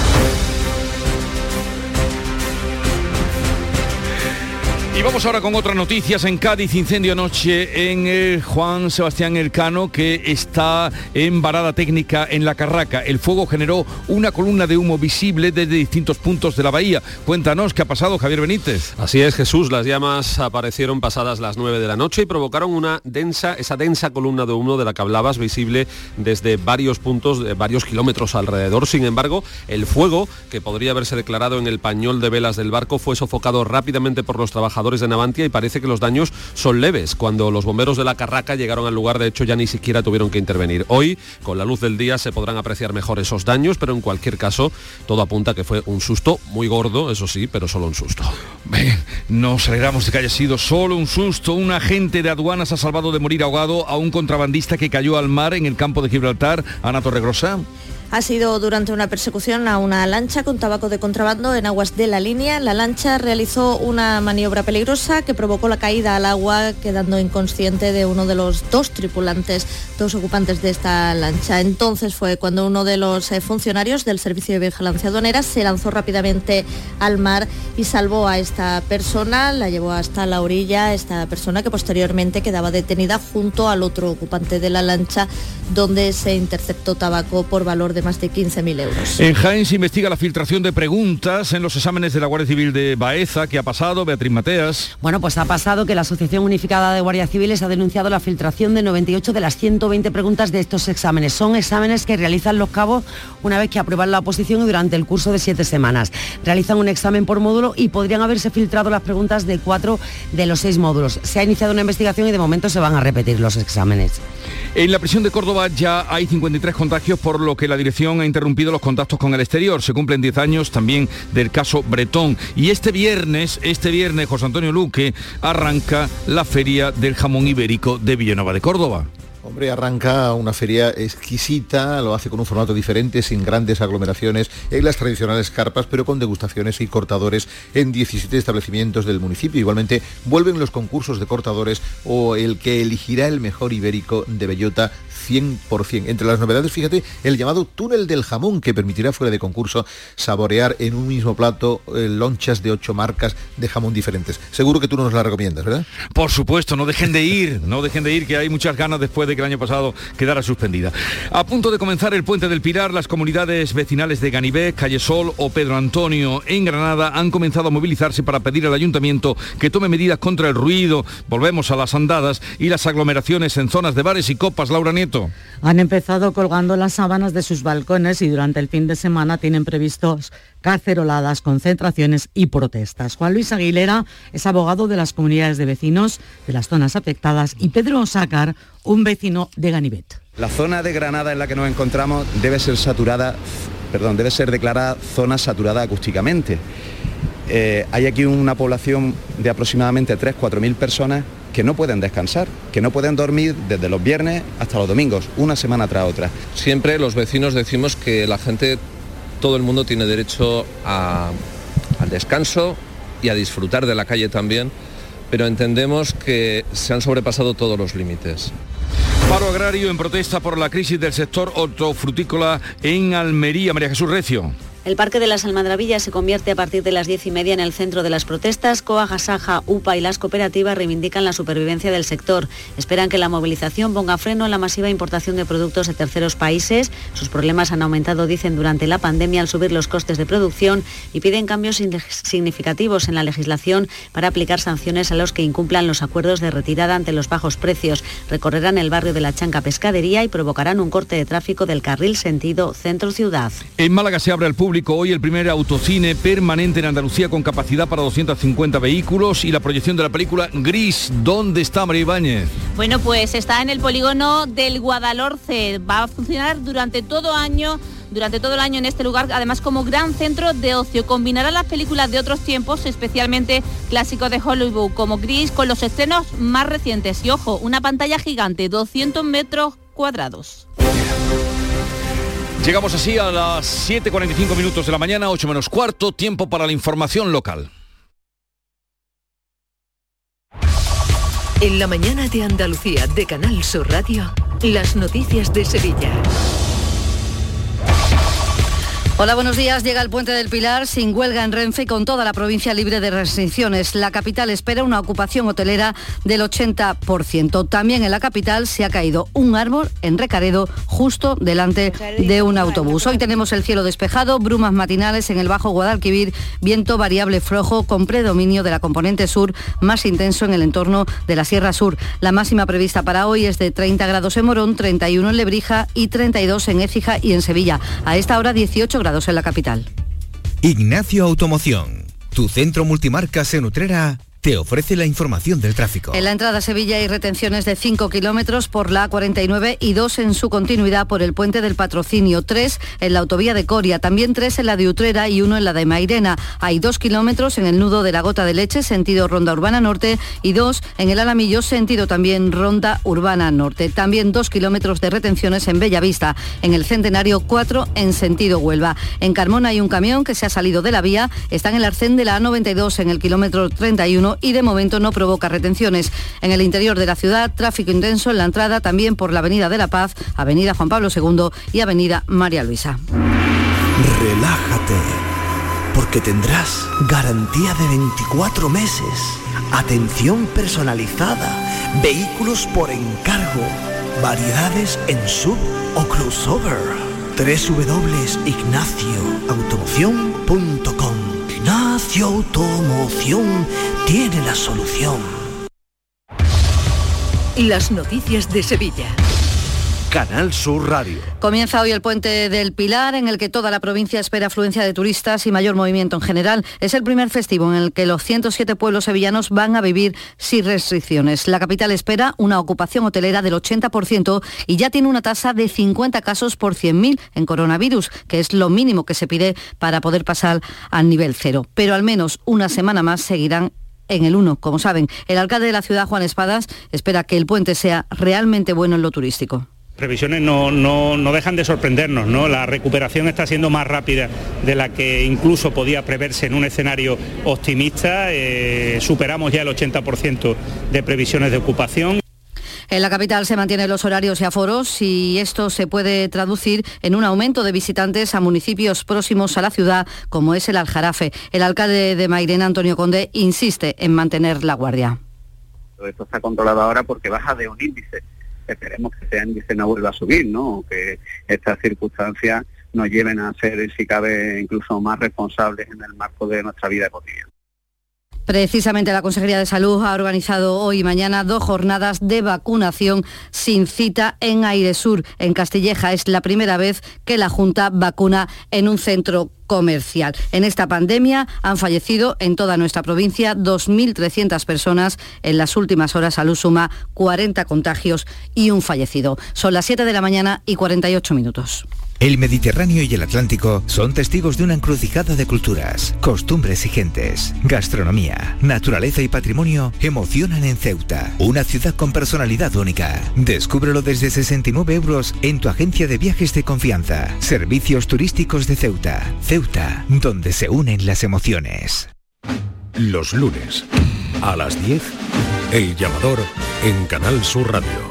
Y vamos ahora con otras noticias. En Cádiz, incendio anoche en el Juan Sebastián Elcano, que está en varada técnica en la Carraca. El fuego generó una columna de humo visible desde distintos puntos de la bahía. Cuéntanos qué ha pasado, Javier Benítez. Así es, Jesús. Las llamas aparecieron pasadas las 9 de la noche y provocaron una densa, esa densa columna de humo de la que hablabas, visible desde varios puntos, de varios kilómetros alrededor. Sin embargo, el fuego, que podría haberse declarado en el pañol de velas del barco, fue sofocado rápidamente por los trabajadores de Navantia y parece que los daños son leves. Cuando los bomberos de la Carraca llegaron al lugar, de hecho, ya ni siquiera tuvieron que intervenir. Hoy, con la luz del día, se podrán apreciar mejor esos daños, pero en cualquier caso, todo apunta que fue un susto muy gordo, eso sí, pero solo un susto. Bien, Nos alegramos de que haya sido solo un susto. Un agente de aduanas ha salvado de morir ahogado a un contrabandista que cayó al mar en el campo de Gibraltar. Ana Torregrosa. Ha sido durante una persecución a una lancha con tabaco de contrabando en aguas de la línea. La lancha realizó una maniobra peligrosa que provocó la caída al agua, quedando inconsciente de uno de los dos tripulantes, dos ocupantes de esta lancha. Entonces fue cuando uno de los eh, funcionarios del Servicio de Vigilancia Aduanera se lanzó rápidamente al mar y salvó a esta persona, la llevó hasta la orilla, esta persona que posteriormente quedaba detenida junto al otro ocupante de la lancha, donde se interceptó tabaco por valor de más de 15.000 euros. En Jaén se investiga la filtración de preguntas en los exámenes de la Guardia Civil de Baeza. ¿Qué ha pasado, Beatriz Mateas? Bueno, pues ha pasado que la Asociación Unificada de Guardias Civiles ha denunciado la filtración de 98 de las 120 preguntas de estos exámenes. Son exámenes que realizan los cabos una vez que aprueban la oposición y durante el curso de siete semanas. Realizan un examen por módulo y podrían haberse filtrado las preguntas de cuatro de los seis módulos. Se ha iniciado una investigación y de momento se van a repetir los exámenes. En la prisión de Córdoba ya hay 53 contagios, por lo que la dirección ha interrumpido los contactos con el exterior. Se cumplen 10 años también del caso Bretón. Y este viernes, este viernes, José Antonio Luque arranca la feria del jamón ibérico de Villanueva de Córdoba. Hombre, arranca una feria exquisita, lo hace con un formato diferente, sin grandes aglomeraciones, en las tradicionales carpas, pero con degustaciones y cortadores en 17 establecimientos del municipio. Igualmente vuelven los concursos de cortadores o el que elegirá el mejor ibérico de bellota 100%. Entre las novedades, fíjate, el llamado túnel del jamón que permitirá fuera de concurso saborear en un mismo plato eh, lonchas de ocho marcas de jamón diferentes. Seguro que tú nos la recomiendas, ¿verdad? Por supuesto, no dejen de ir, no dejen de ir, que hay muchas ganas después de que el año pasado quedara suspendida. A punto de comenzar el Puente del Pilar, las comunidades vecinales de Ganibé, Calle Sol o Pedro Antonio en Granada han comenzado a movilizarse para pedir al ayuntamiento que tome medidas contra el ruido, volvemos a las andadas y las aglomeraciones en zonas de bares y copas. Laura Nieto. Han empezado colgando las sábanas de sus balcones y durante el fin de semana tienen previstos caceroladas, concentraciones y protestas. Juan Luis Aguilera es abogado de las comunidades de vecinos de las zonas afectadas y Pedro Osácar, un vecino de Ganivet. La zona de Granada en la que nos encontramos debe ser saturada, perdón, debe ser declarada zona saturada acústicamente. Eh, hay aquí una población de aproximadamente 3-4 mil personas que no pueden descansar, que no pueden dormir desde los viernes hasta los domingos, una semana tras otra. Siempre los vecinos decimos que la gente, todo el mundo tiene derecho a- al descanso y a disfrutar de la calle también, pero entendemos que se han sobrepasado todos los límites. Paro agrario en protesta por la crisis del sector hortofrutícola en Almería. María Jesús Recio. El Parque de las Almadrabillas se convierte a partir de las diez y media en el centro de las protestas. COA, Gasaja, UPA y las cooperativas reivindican la supervivencia del sector. Esperan que la movilización ponga freno a la masiva importación de productos de terceros países. Sus problemas han aumentado, dicen, durante la pandemia al subir los costes de producción y piden cambios significativos en la legislación para aplicar sanciones a los que incumplan los acuerdos de retirada ante los bajos precios. Recorrerán el barrio de la Chanca Pescadería y provocarán un corte de tráfico del carril sentido centro-ciudad. En Málaga se abre al público hoy el primer autocine permanente en Andalucía con capacidad para 250 vehículos y la proyección de la película Gris. ¿Dónde está María Ibáñez? Bueno, pues está en el polígono del Guadalhorce. Va a funcionar durante todo año durante todo el año en este lugar, además como gran centro de ocio. Combinará las películas de otros tiempos, especialmente clásicos de Hollywood, como Gris, con los estrenos más recientes. Y ojo, una pantalla gigante, 200 metros cuadrados. Llegamos así a las 7.45 minutos de la mañana, 8 menos cuarto, tiempo para la información local. En la mañana de Andalucía de Canal Sur Radio, las noticias de Sevilla. Hola, buenos días. Llega el puente del Pilar sin huelga en Renfe y con toda la provincia libre de restricciones. La capital espera una ocupación hotelera del 80%. También en la capital se ha caído un árbol en Recaredo justo delante de un autobús. Hoy tenemos el cielo despejado, brumas matinales en el Bajo Guadalquivir, viento variable flojo con predominio de la componente sur más intenso en el entorno de la Sierra Sur. La máxima prevista para hoy es de 30 grados en Morón, 31 en Lebrija y 32 en Écija y en Sevilla. A esta hora 18 grados en la capital. Ignacio Automoción, tu centro multimarcas en Utrera te ofrece la información del tráfico. En la entrada a Sevilla hay retenciones de 5 kilómetros por la A49 y 2 en su continuidad por el puente del patrocinio, 3 en la autovía de Coria, también 3 en la de Utrera y 1 en la de Mairena. Hay 2 kilómetros en el nudo de la Gota de Leche, sentido Ronda Urbana Norte, y 2 en el Alamillo, sentido también Ronda Urbana Norte. También 2 kilómetros de retenciones en Bellavista, en el Centenario 4 en sentido Huelva. En Carmona hay un camión que se ha salido de la vía, está en el arcén de la A92 en el kilómetro 31 y de momento no provoca retenciones. En el interior de la ciudad, tráfico intenso en la entrada también por la Avenida de la Paz, Avenida Juan Pablo II y Avenida María Luisa. Relájate, porque tendrás garantía de 24 meses, atención personalizada, vehículos por encargo, variedades en sub o crossover. www.ignacioautomoción.com Ignacio Automoción tiene la solución. Las noticias de Sevilla. Canal Sur Radio. Comienza hoy el puente del Pilar, en el que toda la provincia espera afluencia de turistas y mayor movimiento en general. Es el primer festivo en el que los 107 pueblos sevillanos van a vivir sin restricciones. La capital espera una ocupación hotelera del 80% y ya tiene una tasa de 50 casos por 100.000 en coronavirus, que es lo mínimo que se pide para poder pasar al nivel cero. Pero al menos una semana más seguirán en el 1. Como saben, el alcalde de la ciudad, Juan Espadas, espera que el puente sea realmente bueno en lo turístico previsiones no, no, no, dejan de sorprendernos, ¿no? La recuperación está siendo más rápida de la que incluso podía preverse en un escenario optimista. Eh, superamos ya el 80% de previsiones de ocupación. En la capital se mantienen los horarios y aforos y esto se puede traducir en un aumento de visitantes a municipios próximos a la ciudad, como es el Aljarafe. El alcalde de Mairena, Antonio Conde, insiste en mantener la guardia. Esto está controlado ahora porque baja de un índice esperemos que ese índice no vuelva a subir, ¿no? Que estas circunstancias nos lleven a ser, si cabe, incluso más responsables en el marco de nuestra vida cotidiana. Precisamente la Consejería de Salud ha organizado hoy y mañana dos jornadas de vacunación sin cita en Airesur, en Castilleja. Es la primera vez que la Junta vacuna en un centro comercial. En esta pandemia han fallecido en toda nuestra provincia 2.300 personas. En las últimas horas Salud suma 40 contagios y un fallecido. Son las 7 de la mañana y 48 minutos. El Mediterráneo y el Atlántico son testigos de una encrucijada de culturas, costumbres y gentes. Gastronomía, naturaleza y patrimonio emocionan en Ceuta, una ciudad con personalidad única. Descúbrelo desde 69 euros en tu agencia de viajes de confianza. Servicios turísticos de Ceuta. Ceuta, donde se unen las emociones. Los lunes, a las 10, El Llamador en Canal Sur Radio.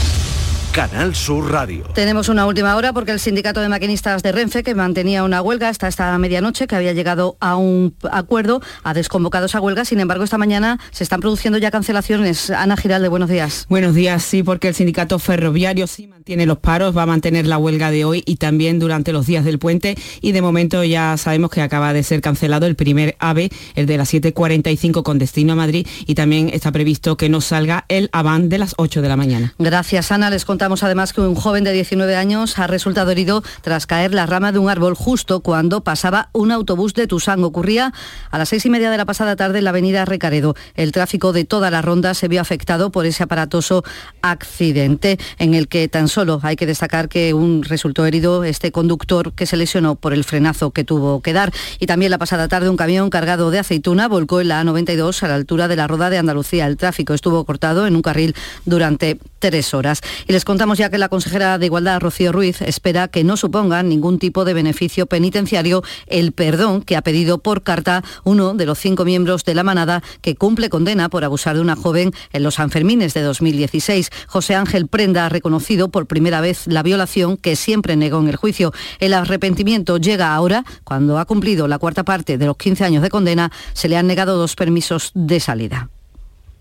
Canal Sur Radio. Tenemos una última hora porque el sindicato de maquinistas de Renfe, que mantenía una huelga hasta esta medianoche, que había llegado a un acuerdo, ha desconvocado esa huelga. Sin embargo, esta mañana se están produciendo ya cancelaciones. Ana Giralde, buenos días. Buenos días, sí, porque el sindicato ferroviario sí mantiene los paros, va a mantener la huelga de hoy y también durante los días del puente. Y de momento ya sabemos que acaba de ser cancelado el primer AVE, el de las 7.45 con destino a Madrid, y también está previsto que no salga el AVAN de las 8 de la mañana. Gracias, Ana. Les contamos además que un joven de 19 años ha resultado herido tras caer la rama de un árbol justo cuando pasaba un autobús de Tusán. Ocurría a las seis y media de la pasada tarde en la avenida Recaredo. El tráfico de toda la ronda se vio afectado por ese aparatoso accidente en el que tan solo hay que destacar que un resultó herido este conductor que se lesionó por el frenazo que tuvo que dar. Y también la pasada tarde un camión cargado de aceituna volcó en la A92 a la altura de la Roda de Andalucía. El tráfico estuvo cortado en un carril durante tres horas. Y les contamos ya que la consejera de Igualdad, Rocío Ruiz, espera que no suponga ningún tipo de beneficio penitenciario el perdón que ha pedido por carta uno de los cinco miembros de la manada que cumple condena por abusar de una joven en los Sanfermines de 2016. José Ángel Prenda ha reconocido por primera vez la violación que siempre negó en el juicio. El arrepentimiento llega ahora, cuando ha cumplido la cuarta parte de los 15 años de condena, se le han negado dos permisos de salida.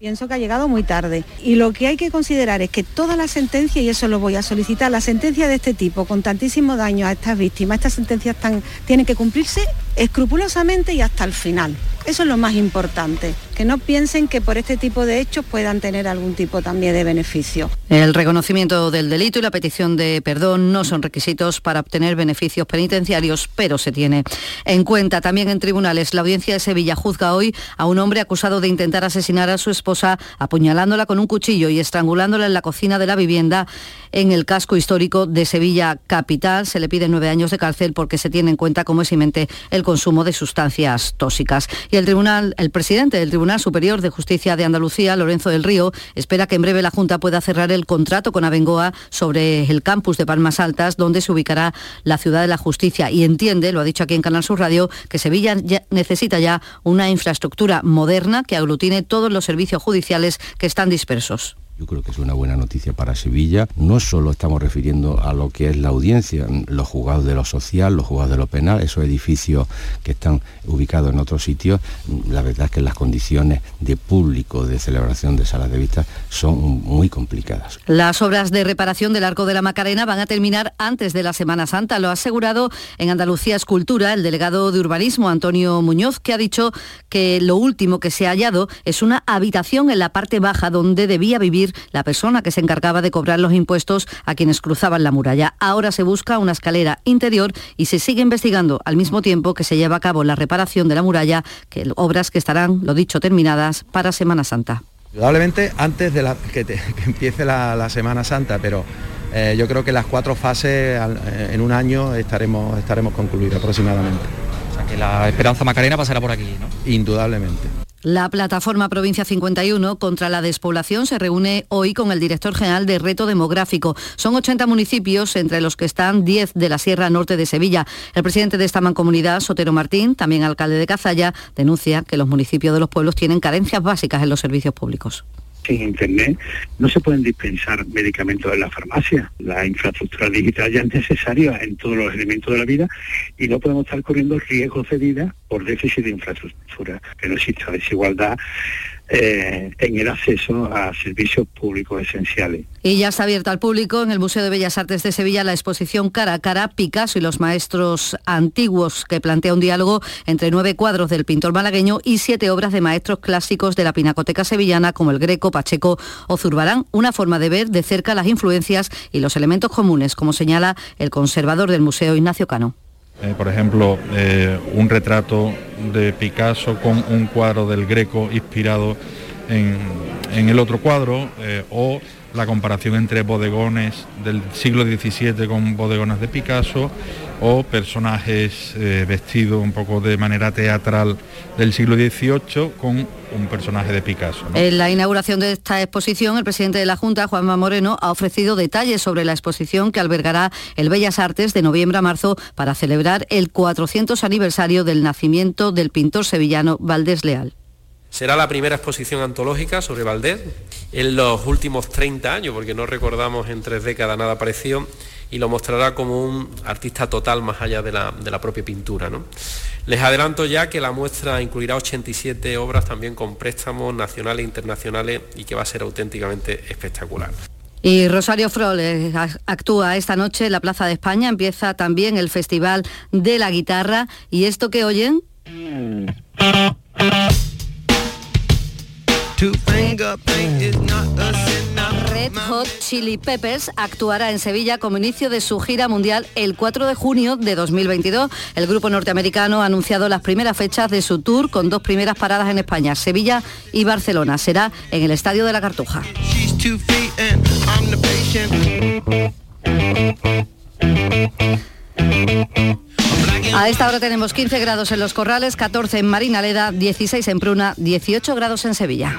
Pienso que ha llegado muy tarde. Y lo que hay que considerar es que toda la sentencia, y eso lo voy a solicitar, la sentencia de este tipo, con tantísimo daño a estas víctimas, estas sentencias tan, tienen que cumplirse escrupulosamente y hasta el final. Eso es lo más importante, que no piensen que por este tipo de hechos puedan tener algún tipo también de beneficio. El reconocimiento del delito y la petición de perdón no son requisitos para obtener beneficios penitenciarios, pero se tiene en cuenta. También en tribunales, la audiencia de Sevilla juzga hoy a un hombre acusado de intentar asesinar a su esposa apuñalándola con un cuchillo y estrangulándola en la cocina de la vivienda en el casco histórico de Sevilla Capital. Se le pide nueve años de cárcel porque se tiene en cuenta como eximente el consumo de sustancias tóxicas. Y el tribunal, el presidente del Tribunal Superior de Justicia de Andalucía, Lorenzo del Río, espera que en breve la Junta pueda cerrar el contrato con Abengoa sobre el campus de Palmas Altas, donde se ubicará la ciudad de la justicia. Y entiende, lo ha dicho aquí en Canal Sur Radio, que Sevilla necesita ya una infraestructura moderna que aglutine todos los servicios judiciales que están dispersos. Yo creo que es una buena noticia para Sevilla. No solo estamos refiriendo a lo que es la audiencia, los juzgados de lo social, los juzgados de lo penal, esos edificios que están ubicados en otros sitios, la verdad es que las condiciones de público, de celebración de salas de vista son muy complicadas. Las obras de reparación del Arco de la Macarena van a terminar antes de la Semana Santa, lo ha asegurado en Andalucía Escultura el delegado de Urbanismo, Antonio Muñoz, que ha dicho que lo último que se ha hallado es una habitación en la parte baja donde debía vivir la persona que se encargaba de cobrar los impuestos a quienes cruzaban la muralla. Ahora se busca una escalera interior y se sigue investigando al mismo tiempo que se lleva a cabo la reparación de la muralla, que obras que estarán, lo dicho, terminadas para Semana Santa. Indudablemente antes de que, empiece la, Semana Santa, pero eh, yo creo que las cuatro fases eh, en un año estaremos, estaremos concluidas aproximadamente. O sea que la Esperanza Macarena pasará por aquí, ¿no? Indudablemente. La plataforma Provincia 51 contra la despoblación se reúne hoy con el director general de Reto Demográfico. Son 80 municipios, entre los que están 10 de la Sierra Norte de Sevilla. El presidente de esta mancomunidad, Sotero Martín, también alcalde de Cazalla, denuncia que los municipios de los pueblos tienen carencias básicas en los servicios públicos sin Internet no se pueden dispensar medicamentos en la farmacia. La infraestructura digital ya es necesaria en todos los elementos de la vida y no podemos estar corriendo riesgos de vida por déficit de infraestructura. Que no exista desigualdad eh, en el acceso a servicios públicos esenciales. Y ya está abierta al público en el Museo de Bellas Artes de Sevilla la exposición Cara a Cara Picasso y los maestros antiguos, que plantea un diálogo entre nueve cuadros del pintor malagueño y siete obras de maestros clásicos de la pinacoteca sevillana como el Greco, Pacheco o Zurbarán, una forma de ver de cerca las influencias y los elementos comunes, como señala el conservador del Museo Ignacio Cano. Eh, por ejemplo, eh, un retrato de Picasso con un cuadro del Greco inspirado en, el otro cuadro, eh, o la comparación entre bodegones del siglo XVII con bodegones de Picasso o personajes vestidos un poco de manera teatral del siglo XVIII con un personaje de Picasso. En la inauguración de esta exposición, el presidente de la Junta, Juanma Moreno, ha ofrecido detalles sobre la exposición que albergará el Bellas Artes de noviembre a marzo para celebrar el 400 aniversario del nacimiento del pintor sevillano Valdés Leal. Será la primera exposición antológica sobre Valdés en los últimos 30 años, porque no recordamos en tres décadas nada parecido, y lo mostrará como un artista total más allá de la, de la propia pintura. ¿no? Les adelanto ya que la muestra incluirá 87 obras también con préstamos nacionales e internacionales y que va a ser auténticamente espectacular. Y Rosario Froles actúa esta noche en la Plaza de España, empieza también el Festival de la Guitarra. ¿Y esto que oyen? Red Hot Chili Peppers actuará en Sevilla como inicio de su gira mundial el 4 de junio de 2022. El grupo norteamericano ha anunciado las primeras fechas de su tour con dos primeras paradas en España, Sevilla y Barcelona. Será en el Estadio de la Cartuja. A esta hora tenemos 15 grados en Los Corrales, 14 en Marinaleda, 16 en Pruna, 18 grados en Sevilla.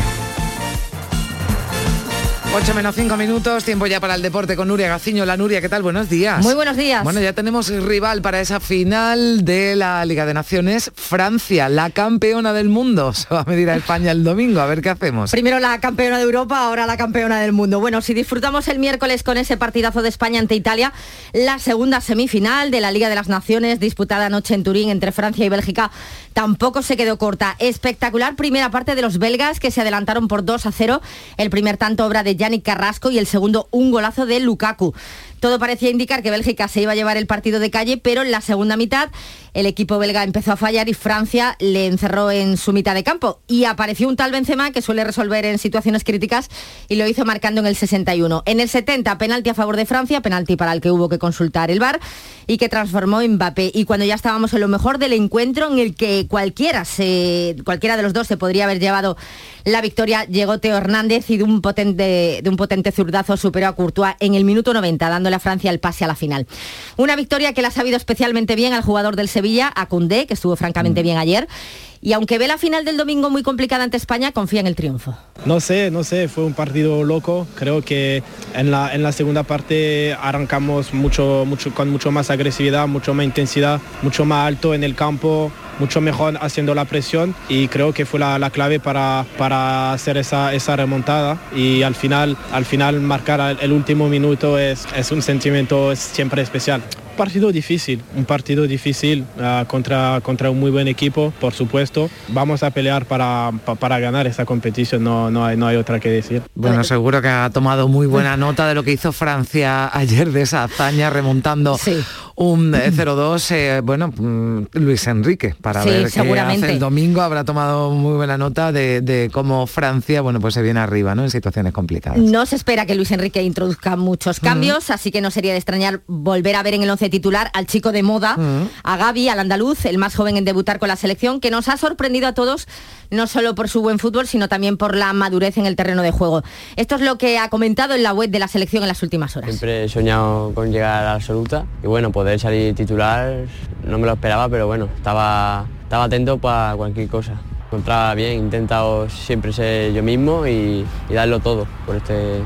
8 menos 5 minutos, tiempo ya para el deporte con Nuria Gaciño. La Nuria, ¿qué tal? Buenos días. Muy buenos días. Bueno, ya tenemos rival para esa final de la Liga de Naciones, Francia, la campeona del mundo. *laughs* Se va a medir a España el domingo, a ver qué hacemos. Primero la campeona de Europa, ahora la campeona del mundo. Bueno, si disfrutamos el miércoles con ese partidazo de España ante Italia, la segunda semifinal de la Liga de las Naciones disputada anoche en Turín entre Francia y Bélgica tampoco se quedó corta. Espectacular primera parte de los belgas que se adelantaron por 2 a 0. El primer tanto obra de Yannick Carrasco y el segundo un golazo de Lukaku. Todo parecía indicar que Bélgica se iba a llevar el partido de calle, pero en la segunda mitad el equipo belga empezó a fallar y Francia le encerró en su mitad de campo. Y apareció un tal Benzema que suele resolver en situaciones críticas y lo hizo marcando en el 61. En el 70, penalti a favor de Francia, penalti para el que hubo que consultar el VAR y que transformó Mbappé. Y cuando ya estábamos en lo mejor del encuentro en el que cualquiera, se, cualquiera de los dos se podría haber llevado la victoria, llegó Teo Hernández y de un potente, de un potente zurdazo superó a Courtois en el minuto 90, dándole a Francia el pase a la final. Una victoria que la ha sabido especialmente bien al jugador del Sevilla, a Koundé, que estuvo francamente bien ayer. Y aunque ve la final del domingo muy complicada ante España, confía en el triunfo. No sé, no sé, fue un partido loco. Creo que en la, en la segunda parte arrancamos mucho, mucho, con mucho más agresividad, mucho más intensidad, mucho más alto en el campo, mucho mejor haciendo la presión y creo que fue la, la clave para, para hacer esa, esa remontada y al final, al final marcar el último minuto es, es un sentimiento siempre especial partido difícil, un partido difícil uh, contra, contra un muy buen equipo, por supuesto. Vamos a pelear para, pa, para ganar esta competición, no, no, hay, no hay otra que decir. Bueno, seguro que ha tomado muy buena nota de lo que hizo Francia ayer, de esa hazaña remontando sí. Un 0-2. Eh, bueno, mm, Luis Enrique, para sí, ver qué hace el domingo, habrá tomado muy buena nota de, de, cómo Francia, bueno, pues se viene arriba, ¿no? En situaciones complicadas. No se espera que Luis Enrique introduzca muchos cambios, mm. así que no sería de extrañar volver a ver en el 11 titular al chico de moda, mm. a Gaby, al andaluz, el más joven en debutar con la selección, que nos ha sorprendido a todos, no solo por su buen fútbol, sino también por la madurez en el terreno de juego. Esto es lo que ha comentado en la web de la selección en las últimas horas. Siempre he soñado con llegar a la absoluta y bueno, poder salir titular no me lo esperaba, pero bueno, estaba, estaba atento para cualquier cosa. Encontraba bien, he intentado siempre ser yo mismo y darlo todo por este,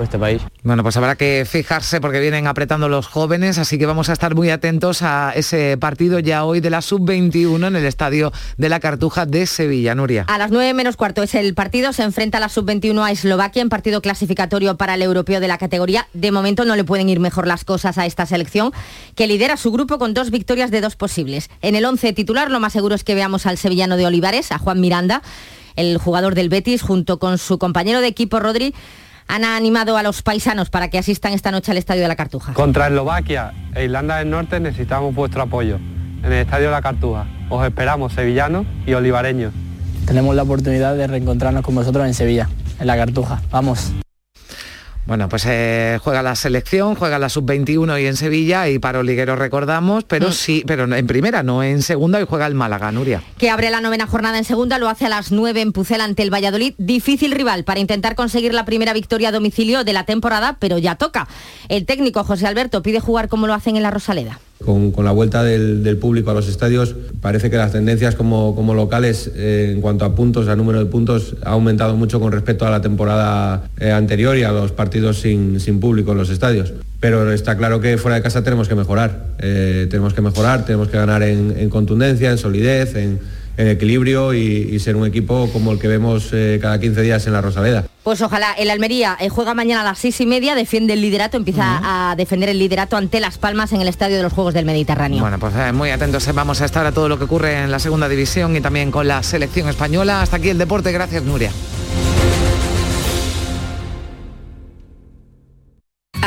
por este país. Bueno, pues habrá que fijarse porque vienen apretando los jóvenes, así que vamos a estar muy atentos a ese partido ya hoy de la sub-21 en el estadio de la Cartuja de Sevilla, Nuria. A las 9 menos cuarto es el partido, se enfrenta la sub-21 a Eslovaquia en partido clasificatorio para el europeo de la categoría. De momento no le pueden ir mejor las cosas a esta selección, que lidera su grupo con dos victorias de dos posibles. En el 11 titular lo más seguro es que veamos al sevillano de Olivares, a Juan Miranda, el jugador del Betis, junto con su compañero de equipo Rodri han animado a los paisanos para que asistan esta noche al Estadio de la Cartuja. Contra Eslovaquia e Irlanda del Norte necesitamos vuestro apoyo en el Estadio de la Cartuja. Os esperamos sevillanos y olivareños. Tenemos la oportunidad de reencontrarnos con vosotros en Sevilla, en la Cartuja. Vamos. Bueno, pues eh, juega la selección, juega la sub-21 y en Sevilla y para Oliguero recordamos, pero mm. sí, pero en primera, no en segunda y juega el Málaga, Nuria. Que abre la novena jornada en segunda, lo hace a las 9 en Pucel ante el Valladolid. Difícil rival para intentar conseguir la primera victoria a domicilio de la temporada, pero ya toca. El técnico José Alberto pide jugar como lo hacen en la Rosaleda. Con, la vuelta del, público a los estadios, parece que las tendencias como, locales eh, en cuanto a puntos, a número de puntos, ha aumentado mucho con respecto a la temporada eh, anterior y a los partidos sin, público en los estadios. Pero está claro que fuera de casa tenemos que mejorar. Eh, tenemos que mejorar, tenemos que ganar en contundencia, en solidez, en en equilibrio y, ser un equipo como el que vemos eh, cada 15 días en la Rosaleda. Pues ojalá, el Almería eh, juega mañana a las seis y media, defiende el liderato, empieza a defender el liderato ante Las Palmas en el Estadio de los Juegos del Mediterráneo. Bueno, pues eh, muy atentos vamos a estar a todo lo que ocurre en la segunda división y también con la selección española. Hasta aquí el deporte, gracias Nuria.